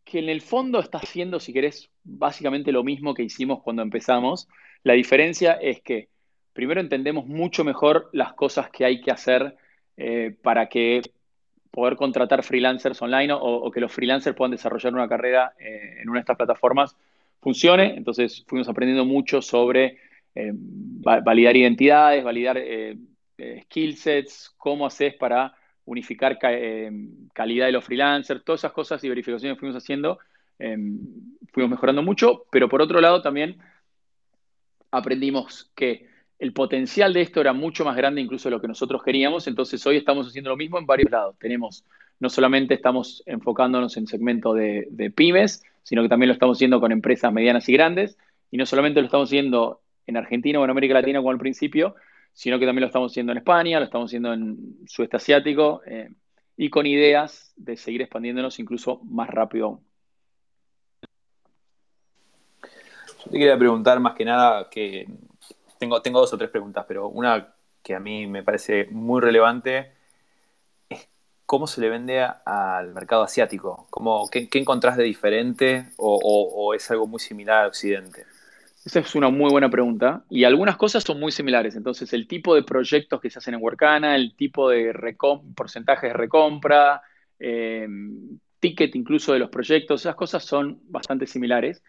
que en el fondo está haciendo, si querés, básicamente lo mismo que hicimos cuando empezamos. La diferencia es que primero entendemos mucho mejor las cosas que hay que hacer eh, para que poder contratar freelancers online o, que los freelancers puedan desarrollar una carrera eh, en una de estas plataformas funcione. Entonces fuimos aprendiendo mucho sobre eh, validar identidades, validar skill sets, cómo haces para unificar calidad de los freelancers, todas esas cosas y verificaciones fuimos haciendo, fuimos mejorando mucho, pero por otro lado también aprendimos que el potencial de esto era mucho más grande incluso de lo que nosotros queríamos, entonces hoy estamos haciendo lo mismo en varios lados. Tenemos, no solamente estamos enfocándonos en segmento de, pymes, sino que también lo estamos haciendo con empresas medianas y grandes, y no solamente lo estamos haciendo en Argentina o en América Latina como al principio, sino que también lo estamos haciendo en España, lo estamos haciendo en sudeste asiático eh, y con ideas de seguir expandiéndonos incluso más rápido aún. Yo te quería preguntar más que nada que tengo, tengo dos o tres preguntas, pero una que a mí me parece muy relevante es cómo se le vende al mercado asiático. ¿Cómo, qué, encontrás de diferente o es algo muy similar a Occidente? Esa es una muy buena pregunta. Y algunas cosas son muy similares. Entonces, el tipo de proyectos que se hacen en Workana, el tipo de porcentaje de recompra, eh, ticket incluso de los proyectos, esas cosas son bastante similares.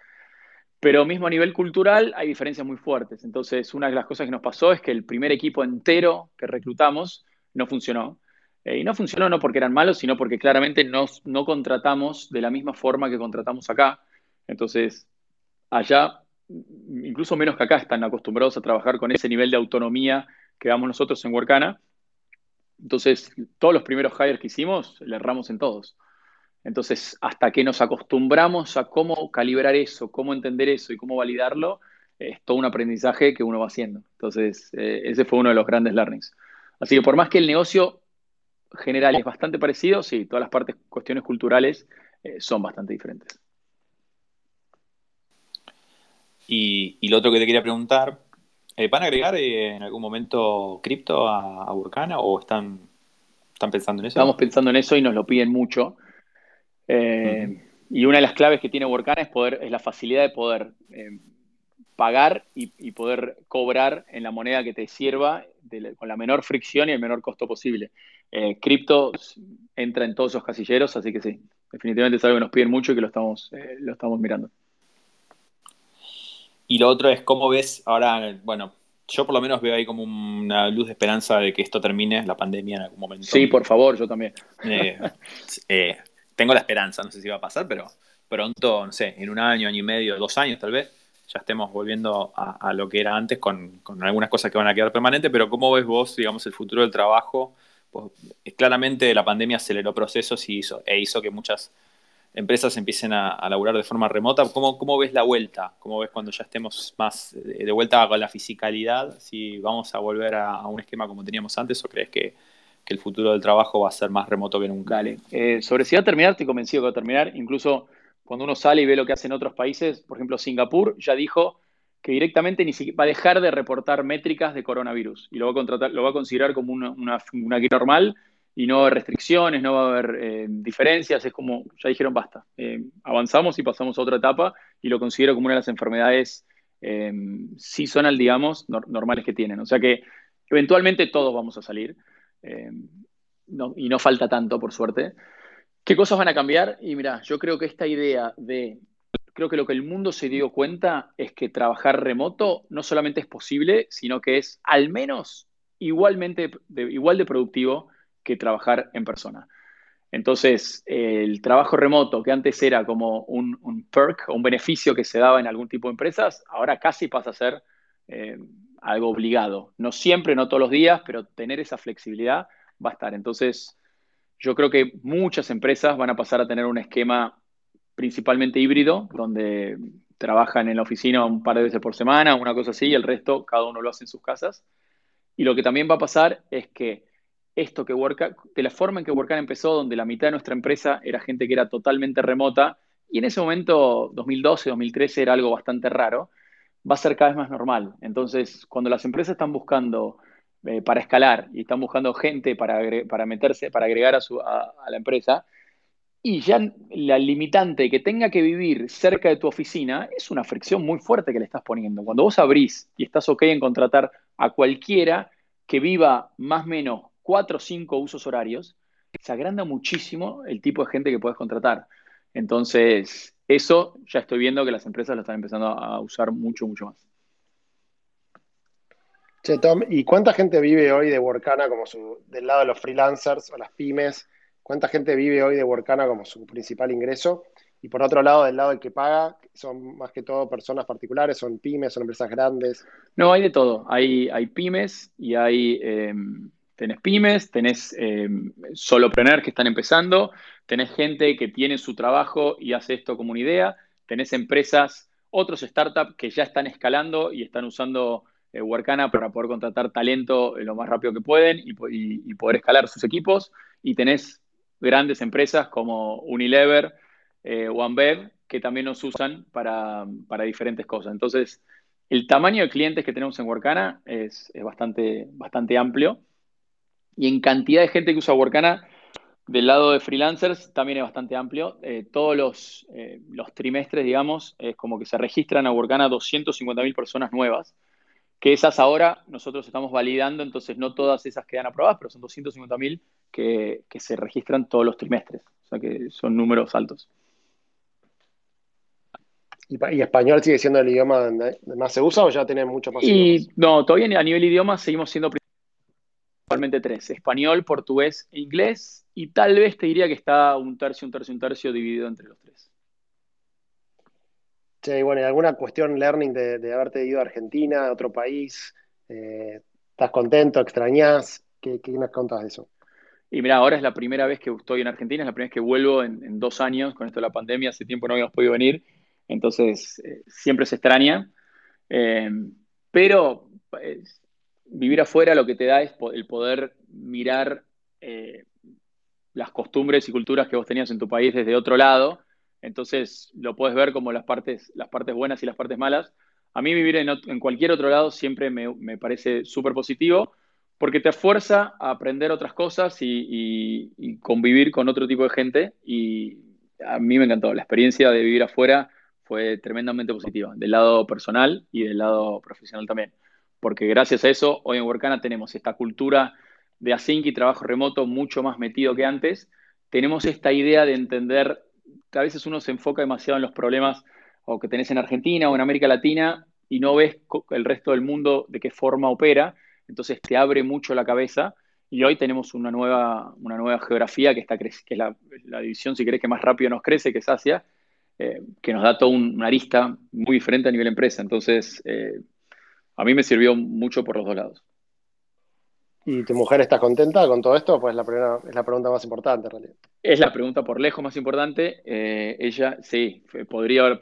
Pero mismo a nivel cultural hay diferencias muy fuertes. Entonces, una de las cosas que nos pasó es que el primer equipo entero que reclutamos no funcionó. Eh, y no funcionó no porque eran malos, sino porque claramente no contratamos de la misma forma que contratamos acá. Entonces, allá incluso menos que acá, están acostumbrados a trabajar con ese nivel de autonomía que damos nosotros en Workana. Entonces, todos los primeros hires que hicimos, le erramos en todos. Entonces, hasta que nos acostumbramos a cómo calibrar eso, cómo entender eso y cómo validarlo, es todo un aprendizaje que uno va haciendo. Entonces, eh, ese fue uno de los grandes learnings. Así que por más que el negocio general es bastante parecido, sí, todas las partes, cuestiones culturales eh, son bastante diferentes. Y, lo otro que te quería preguntar, eh, ¿van a agregar en algún momento cripto a, a o están, están pensando en eso? Estamos pensando en eso y nos lo piden mucho. Eh, y una de las claves que tiene Workana es, poder, es la facilidad de poder pagar y, poder cobrar en la moneda que te sirva con la menor fricción y el menor costo posible. cripto entra en todos esos casilleros, así que sí, definitivamente es algo que nos piden mucho y que lo estamos, lo estamos mirando. Y lo otro es cómo ves ahora, bueno, yo por lo menos veo ahí como una luz de esperanza de que esto termine, la pandemia en algún momento. Sí, por favor, yo también. Eh, eh, tengo la esperanza, no sé si va a pasar, pero pronto, no sé, en un año, año y medio, dos años tal vez, ya estemos volviendo a, lo que era antes con, algunas cosas que van a quedar permanentes, pero ¿cómo ves vos, digamos, el futuro del trabajo pues, claramente la pandemia aceleró procesos y hizo, e hizo que muchas empresas empiecen a, a laburar de forma remota. ¿Cómo, ¿Cómo, ves la vuelta? ¿Cómo ves cuando ya estemos más de vuelta con la fisicalidad? Si vamos a volver a, un esquema como teníamos antes o crees que, que, el futuro del trabajo va a ser más remoto que nunca? Dale. Eh, sobre si va a terminar, estoy convencido que va a terminar. Incluso cuando uno sale y ve lo que hacen otros países, por ejemplo, Singapur ya dijo que directamente ni siquiera va a dejar de reportar métricas de coronavirus y lo va a, contratar, lo va a considerar como una, una, una normal y no va a haber restricciones, no va a haber eh, diferencias, es como, ya dijeron, basta, eh, avanzamos y pasamos a otra etapa y lo considero como una de las enfermedades eh, seasonal, digamos, normales que tienen. O sea que eventualmente todos vamos a salir eh, y no falta tanto, por suerte. ¿Qué cosas van a cambiar? Y mira, yo creo que esta idea de, creo que lo que el mundo se dio cuenta es que trabajar remoto no solamente es posible, sino que es al menos igualmente, igual de productivo que trabajar en persona. Entonces, el trabajo remoto, que antes era como un, perk o un beneficio que se daba en algún tipo de empresas, ahora casi pasa a ser eh, algo obligado. No siempre, no todos los días, pero tener esa flexibilidad va a estar. Entonces, yo creo que muchas empresas van a pasar a tener un esquema principalmente híbrido, donde trabajan en la oficina un par de veces por semana, una cosa así, y el resto cada uno lo hace en sus casas. Y lo que también va a pasar es que esto que Worka, de la forma en que Workan empezó, donde la mitad de nuestra empresa era gente que era totalmente remota, y en ese momento, 2012, 2013, era algo bastante raro, va a ser cada vez más normal. Entonces, cuando las empresas están buscando eh, para escalar y están buscando gente para, para meterse, para agregar a, su, a, la empresa, y ya la limitante que tenga que vivir cerca de tu oficina es una fricción muy fuerte que le estás poniendo. Cuando vos abrís y estás ok en contratar a cualquiera que viva más o menos cuatro o cinco usos horarios, se agranda muchísimo el tipo de gente que puedes contratar. Entonces, eso ya estoy viendo que las empresas lo están empezando a usar mucho, mucho más. Che, Tom, ¿y cuánta gente vive hoy de Workana como su, del lado de los freelancers o las pymes? ¿Cuánta gente vive hoy de Workana como su principal ingreso? Y por otro lado, del lado del que paga, son más que todo personas particulares, son pymes, son empresas grandes. No, hay de todo. Hay, hay pymes y hay em, Tenés pymes, tenés eh, solopreneurs que están empezando, tenés gente que tiene su trabajo y hace esto como una idea, tenés empresas, otros startups que ya están escalando y están usando eh, Workana para poder contratar talento lo más rápido que pueden y, poder escalar sus equipos. Y tenés grandes empresas como Unilever, eh, OneBev, que también nos usan para, diferentes cosas. Entonces, el tamaño de clientes que tenemos en Workana es, es bastante, bastante amplio y en cantidad de gente que usa Workana, del lado de freelancers también es bastante amplio. Eh, todos los, eh, los, trimestres, digamos, es como que se registran a Workana 250.000 personas nuevas, que esas ahora nosotros estamos validando, entonces no todas esas quedan aprobadas, pero son 250.000 que, que se registran todos los trimestres. O sea que son números altos. ¿Y, español sigue siendo el idioma donde más se usa o ya tiene mucho más? Y, no, todavía a nivel idioma seguimos siendo Actualmente tres, español, portugués e inglés, y tal vez te diría que está un tercio, un tercio, un tercio dividido entre los tres. Sí, bueno, ¿y alguna cuestión learning de, haberte ido a Argentina, a otro país? Eh, ¿Estás contento? ¿Extrañás? ¿Qué, qué nos contás de eso? Y mira, ahora es la primera vez que estoy en Argentina, es la primera vez que vuelvo en, dos años con esto de la pandemia, hace tiempo no habíamos podido venir, entonces eh, siempre se extraña, eh, pero vivir afuera lo que te da es el poder mirar eh, las costumbres y culturas que vos tenías en tu país desde otro lado. Entonces lo puedes ver como las partes, las partes buenas y las partes malas. A mí vivir en, cualquier otro lado siempre me, parece súper positivo porque te fuerza a aprender otras cosas y, y, convivir con otro tipo de gente. Y a mí me encantó. La experiencia de vivir afuera fue tremendamente positiva, del lado personal y del lado profesional también porque gracias a eso hoy en Workana tenemos esta cultura de async y trabajo remoto mucho más metido que antes. Tenemos esta idea de entender, que a veces uno se enfoca demasiado en los problemas o que tenés en Argentina o en América Latina y no ves el resto del mundo de qué forma opera, entonces te abre mucho la cabeza y hoy tenemos una nueva, una nueva geografía que, está, que es la, división, si querés, que más rápido nos crece, que es Asia, eh, que nos da toda una arista muy diferente a nivel empresa. Entonces, eh, a mí me sirvió mucho por los dos lados. ¿Y tu mujer está contenta con todo esto? Pues la primera, es la pregunta más importante en realidad. Es la pregunta por lejos más importante. Eh, ella, sí, podría haber,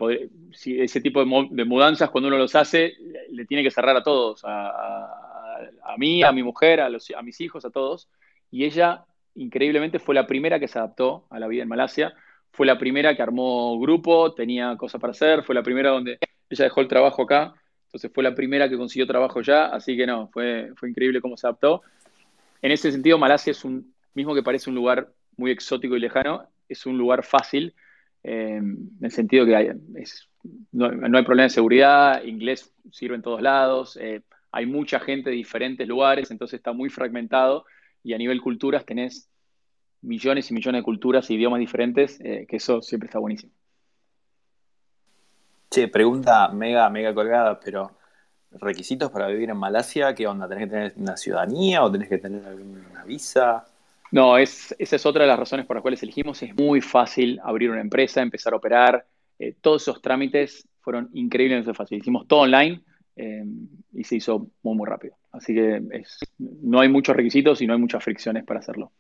si ese tipo de, mudanzas cuando uno los hace, le tiene que cerrar a todos, a, mí, a mi mujer, a, los, a mis hijos, a todos. Y ella, increíblemente, fue la primera que se adaptó a la vida en Malasia. Fue la primera que armó grupo, tenía cosas para hacer, fue la primera donde ella dejó el trabajo acá entonces fue la primera que consiguió trabajo ya, así que no, fue, fue increíble cómo se adaptó. En ese sentido, Malasia es un, mismo que parece un lugar muy exótico y lejano, es un lugar fácil, eh, en el sentido que hay, no, hay problema de seguridad, inglés sirve en todos lados, eh, hay mucha gente de diferentes lugares, entonces está muy fragmentado y a nivel culturas tenés millones y millones de culturas e idiomas diferentes, eh, que eso siempre está buenísimo. Che, pregunta mega, mega colgada, pero requisitos para vivir en Malasia, ¿qué onda? ¿Tenés que tener una ciudadanía o tenés que tener alguna visa? No, es, esa es otra de las razones por las cuales elegimos. Es muy fácil abrir una empresa, empezar a operar. Eh, todos esos trámites fueron increíblemente fáciles. Hicimos todo online eh, y se hizo muy, muy rápido. Así que no hay muchos requisitos y no hay muchas fricciones para hacerlo.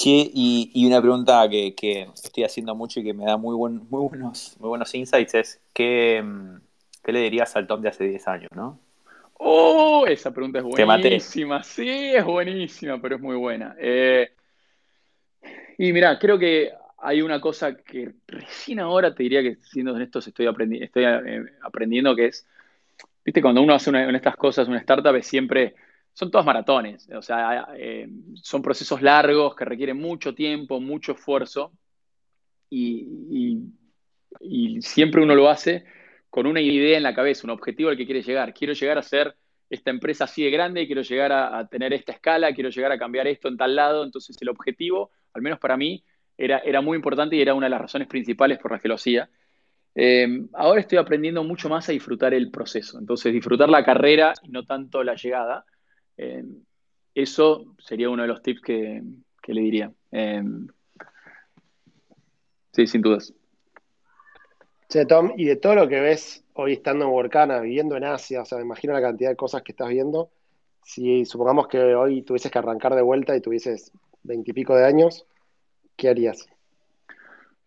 Sí, y, una pregunta que, estoy haciendo mucho y que me da muy, buen, muy, buenos, muy buenos insights es, ¿qué, ¿qué, le dirías al Tom de hace 10 años, no? Oh, esa pregunta es buenísima. Sí, es buenísima, pero es muy buena. Eh, y mira, creo que hay una cosa que recién ahora te diría que siendo honestos estoy, aprendi estoy eh, aprendiendo que es, viste, cuando uno hace una, una, estas cosas, una startup es siempre son todos maratones, o sea, eh, son procesos largos que requieren mucho tiempo, mucho esfuerzo y, siempre uno lo hace con una idea en la cabeza, un objetivo al que quiere llegar. Quiero llegar a ser esta empresa así de grande, quiero llegar a, tener esta escala, quiero llegar a cambiar esto en tal lado, entonces el objetivo, al menos para mí, era, era muy importante y era una de las razones principales por las que lo hacía. Eh, ahora estoy aprendiendo mucho más a disfrutar el proceso, entonces disfrutar la carrera y no tanto la llegada. Eh, eso sería uno de los tips que, le diría. Eh, sí, sin dudas. Che, Tom, y de todo lo que ves hoy estando en Workana, viviendo en Asia, o sea, me imagino la cantidad de cosas que estás viendo. Si supongamos que hoy tuvieses que arrancar de vuelta y tuvieses veintipico de años, ¿qué harías?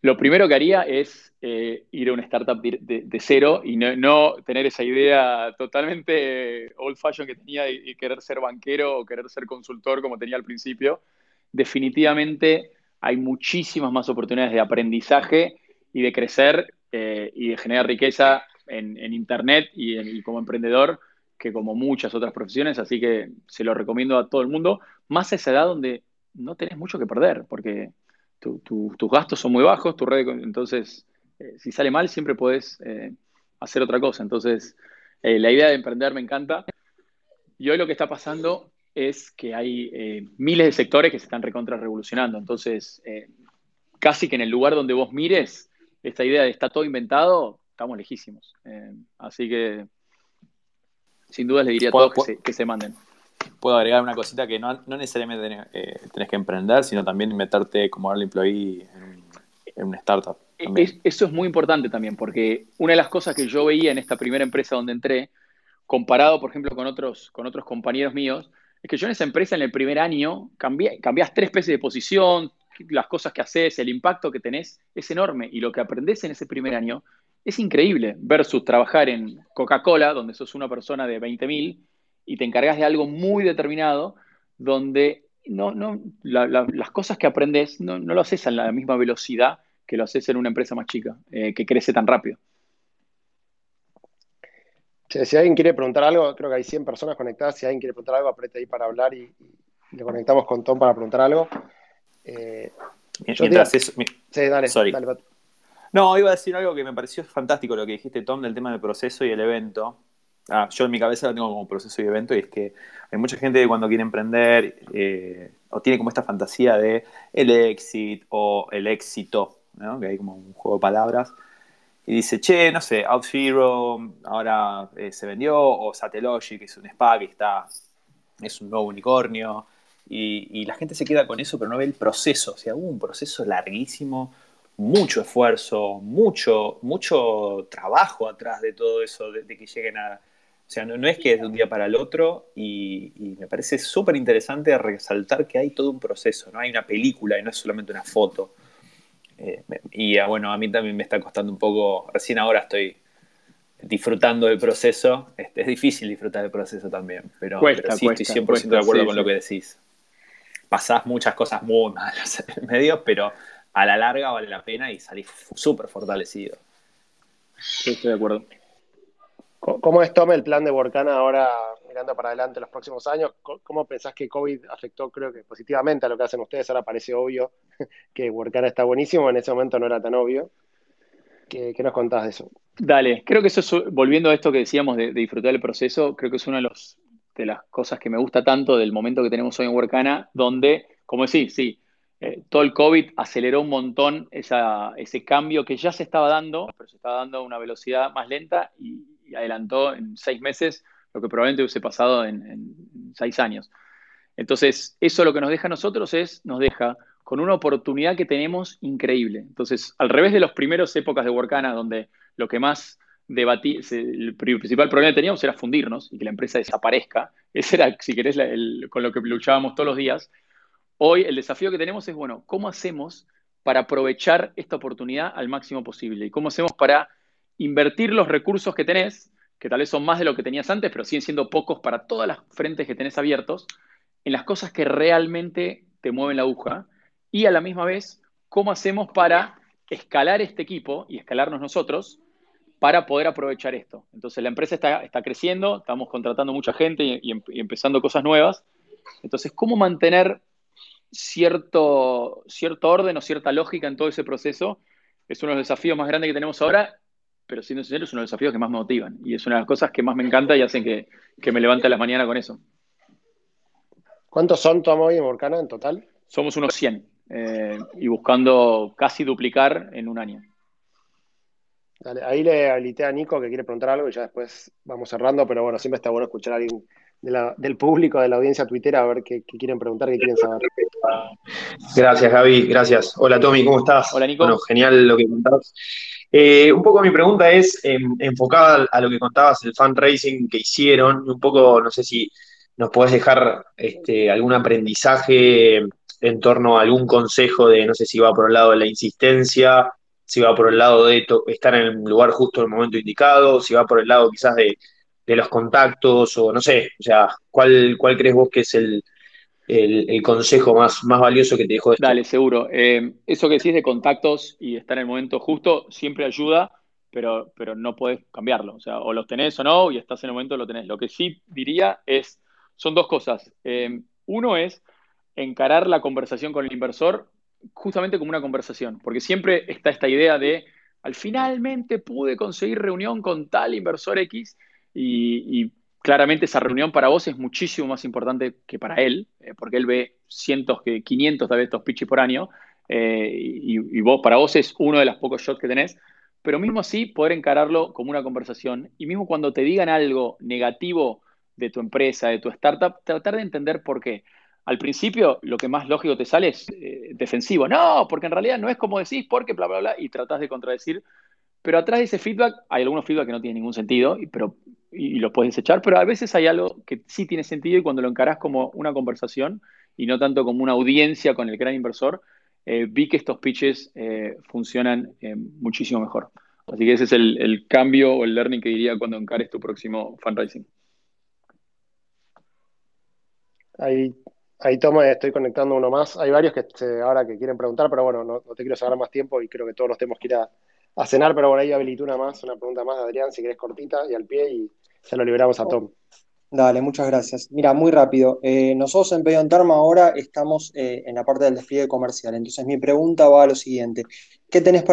Lo primero que haría es eh, ir a una startup de, cero y no, tener esa idea totalmente old fashion que tenía y, querer ser banquero o querer ser consultor como tenía al principio. Definitivamente hay muchísimas más oportunidades de aprendizaje y de crecer eh, y de generar riqueza en, Internet y, y, como emprendedor que como muchas otras profesiones, así que se lo recomiendo a todo el mundo, más a esa edad donde no tenés mucho que perder, porque tus gastos son muy bajos, tu red, entonces eh, si sale mal siempre puedes eh, hacer otra cosa. Entonces, eh, la idea de emprender me encanta. Y hoy lo que está pasando es que hay miles de sectores que se están recontra revolucionando. Entonces, casi que en el lugar donde vos mires, esta idea de está todo inventado, estamos lejísimos. así que, sin duda, le diría a todos que se manden puedo agregar una cosita que no, necesariamente tenés, eh, tenés, que emprender, sino también meterte como early employee en, en una startup. eso es muy importante también, porque una de las cosas que yo veía en esta primera empresa donde entré, comparado, por ejemplo, con otros, con otros compañeros míos, es que yo en esa empresa en el primer año cambié, cambiás tres veces de posición, las cosas que haces, el impacto que tenés es enorme y lo que aprendes en ese primer año es increíble versus trabajar en Coca-Cola, donde sos una persona de 20.000 y te encargas de algo muy determinado donde no, no, las cosas que aprendes no, lo haces a la misma velocidad que lo haces en una empresa más chica, eh, que crece tan rápido. si alguien quiere preguntar algo, creo que hay 100 personas conectadas. Si alguien quiere preguntar algo, aprieta ahí para hablar y, le conectamos con Tom para preguntar algo. Eh, Mientras eso, sí, dale, dale, No, iba a decir algo que me pareció fantástico lo que dijiste, Tom, del tema del proceso y el evento. Ah, yo en mi cabeza lo tengo como proceso y evento y es que hay mucha gente que cuando quiere emprender eh, o tiene como esta fantasía de el éxito o el éxito, que hay como un juego de palabras, y dice, che, no sé, OutZero ahora eh, se vendió, o Satellogic, que es un spa que está, es un nuevo unicornio, y, y, la gente se queda con eso, pero no ve el proceso, o sea, hubo un proceso larguísimo, mucho esfuerzo, mucho, mucho trabajo atrás de todo eso, de, que lleguen a, O sea, no, es que es de un día para el otro y, me parece súper interesante resaltar que hay todo un proceso, ¿no? Hay una película y no es solamente una foto. Eh, y ah, bueno, a mí también me está costando un poco, recién ahora estoy disfrutando del proceso. Es, es difícil disfrutar del proceso también, pero, sí estoy 100% de acuerdo con lo que decís. Pasás muchas cosas muy malas en el medio, pero a la larga vale la pena y salís súper fortalecido. estoy de acuerdo. ¿Cómo es, Tom, el plan de Workana ahora mirando para adelante los próximos años? ¿Cómo pensás que COVID afectó, creo que positivamente a lo que hacen ustedes? Ahora parece obvio que Workana está buenísimo, en ese momento no era tan obvio. ¿Qué, nos contás de eso? Dale, creo que eso, volviendo a esto que decíamos de, disfrutar el proceso, creo que es una de, los, las cosas que me gusta tanto del momento que tenemos hoy en Workana, donde, como decís, sí, eh, todo el COVID aceleró un montón ese cambio que ya se estaba dando, pero se estaba dando a una velocidad más lenta y, adelantó en seis meses lo que probablemente hubiese pasado en, seis años. Entonces, eso lo que nos deja a nosotros es, nos deja con una oportunidad que tenemos increíble. Entonces, al revés de las primeras épocas de Workana, donde lo que más debatí, el principal problema que teníamos era fundirnos y que la empresa desaparezca. Ese era, si querés, con lo que luchábamos todos los días. Hoy el desafío que tenemos es, bueno, ¿cómo hacemos para aprovechar esta oportunidad al máximo posible? ¿Y cómo hacemos para invertir los recursos que tenés, que tal vez son más de lo que tenías antes, pero siguen siendo pocos para todas las frentes que tenés abiertos, en las cosas que realmente te mueven la aguja y a la misma vez, cómo hacemos para escalar este equipo y escalarnos nosotros para poder aprovechar esto. Entonces la empresa está, está creciendo, estamos contratando mucha gente y, y, empezando cosas nuevas. Entonces, ¿cómo mantener cierto, cierto orden o cierta lógica en todo ese proceso? Es uno de los desafíos más grandes que tenemos ahora pero siendo sincero, es uno de los desafíos que más me motivan y es una de las cosas que más me encanta y hacen que, me levante a las mañanas con eso. ¿Cuántos son Tomo y Morcana en total? Somos unos 100 eh, y buscando casi duplicar en un año. Dale, ahí le habilité a Nico que quiere preguntar algo y ya después vamos cerrando, pero bueno, siempre está bueno escuchar a alguien del público, de la audiencia tuitera, a ver qué, quieren preguntar, qué quieren saber. Gracias, Gaby, gracias. Hola, Tommy, ¿cómo estás? Hola, Nico. Bueno, genial lo que contabas. Eh, un poco mi pregunta es em, enfocada a lo que contabas, el fundraising que hicieron, un poco, no sé si nos podés dejar este, algún aprendizaje en torno a algún consejo de, no sé si va por el lado de la insistencia, si va por el lado de estar en el lugar justo en el momento indicado, si va por el lado quizás de, de los contactos, o no sé, o sea, ¿cuál, cuál crees vos que es el, el, consejo más, más valioso que te dejó esto. Dale, seguro. Eh, eso que decís de contactos y estar en el momento justo siempre ayuda, pero, pero no puedes cambiarlo. O sea, o los tenés o no, y estás en el momento lo tenés. Lo que sí diría es, son dos cosas. Eh, uno es encarar la conversación con el inversor justamente como una conversación, porque siempre está esta idea de, al finalmente pude conseguir reunión con tal inversor X y claramente esa reunión para vos es muchísimo más importante que para él, eh, porque él ve cientos, que 500 de estos pitches por año, eh, y, vos, para vos es uno de los pocos shots que tenés, pero mismo así poder encararlo como una conversación, y mismo cuando te digan algo negativo de tu empresa, de tu startup, tratar de entender por qué. Al principio, lo que más lógico te sale es eh, defensivo. No, porque en realidad no es como decís, porque bla, bla, bla, y tratás de contradecir. Pero atrás de ese feedback hay algunos feedback que no tienen ningún sentido, pero y, lo puedes desechar, pero a veces hay algo que sí tiene sentido y cuando lo encarás como una conversación y no tanto como una audiencia con el gran inversor, eh, vi que estos pitches eh, funcionan eh, muchísimo mejor. Así que ese es el, cambio o el learning que diría cuando encares tu próximo fundraising. Ahí, ahí toma, estoy conectando uno más. Hay varios que ahora que quieren preguntar, pero bueno, no, te quiero sacar más tiempo y creo que todos nos tenemos que ir a, a cenar, pero por ahí habilito una más, una pregunta más de Adrián, si querés cortita y al pie y se lo liberamos a Tom. Dale, muchas gracias. Mira, muy rápido. Eh, nosotros en Pedion Tarma ahora estamos eh, en la parte del despliegue comercial. Entonces mi pregunta va a lo siguiente. ¿Qué tenés para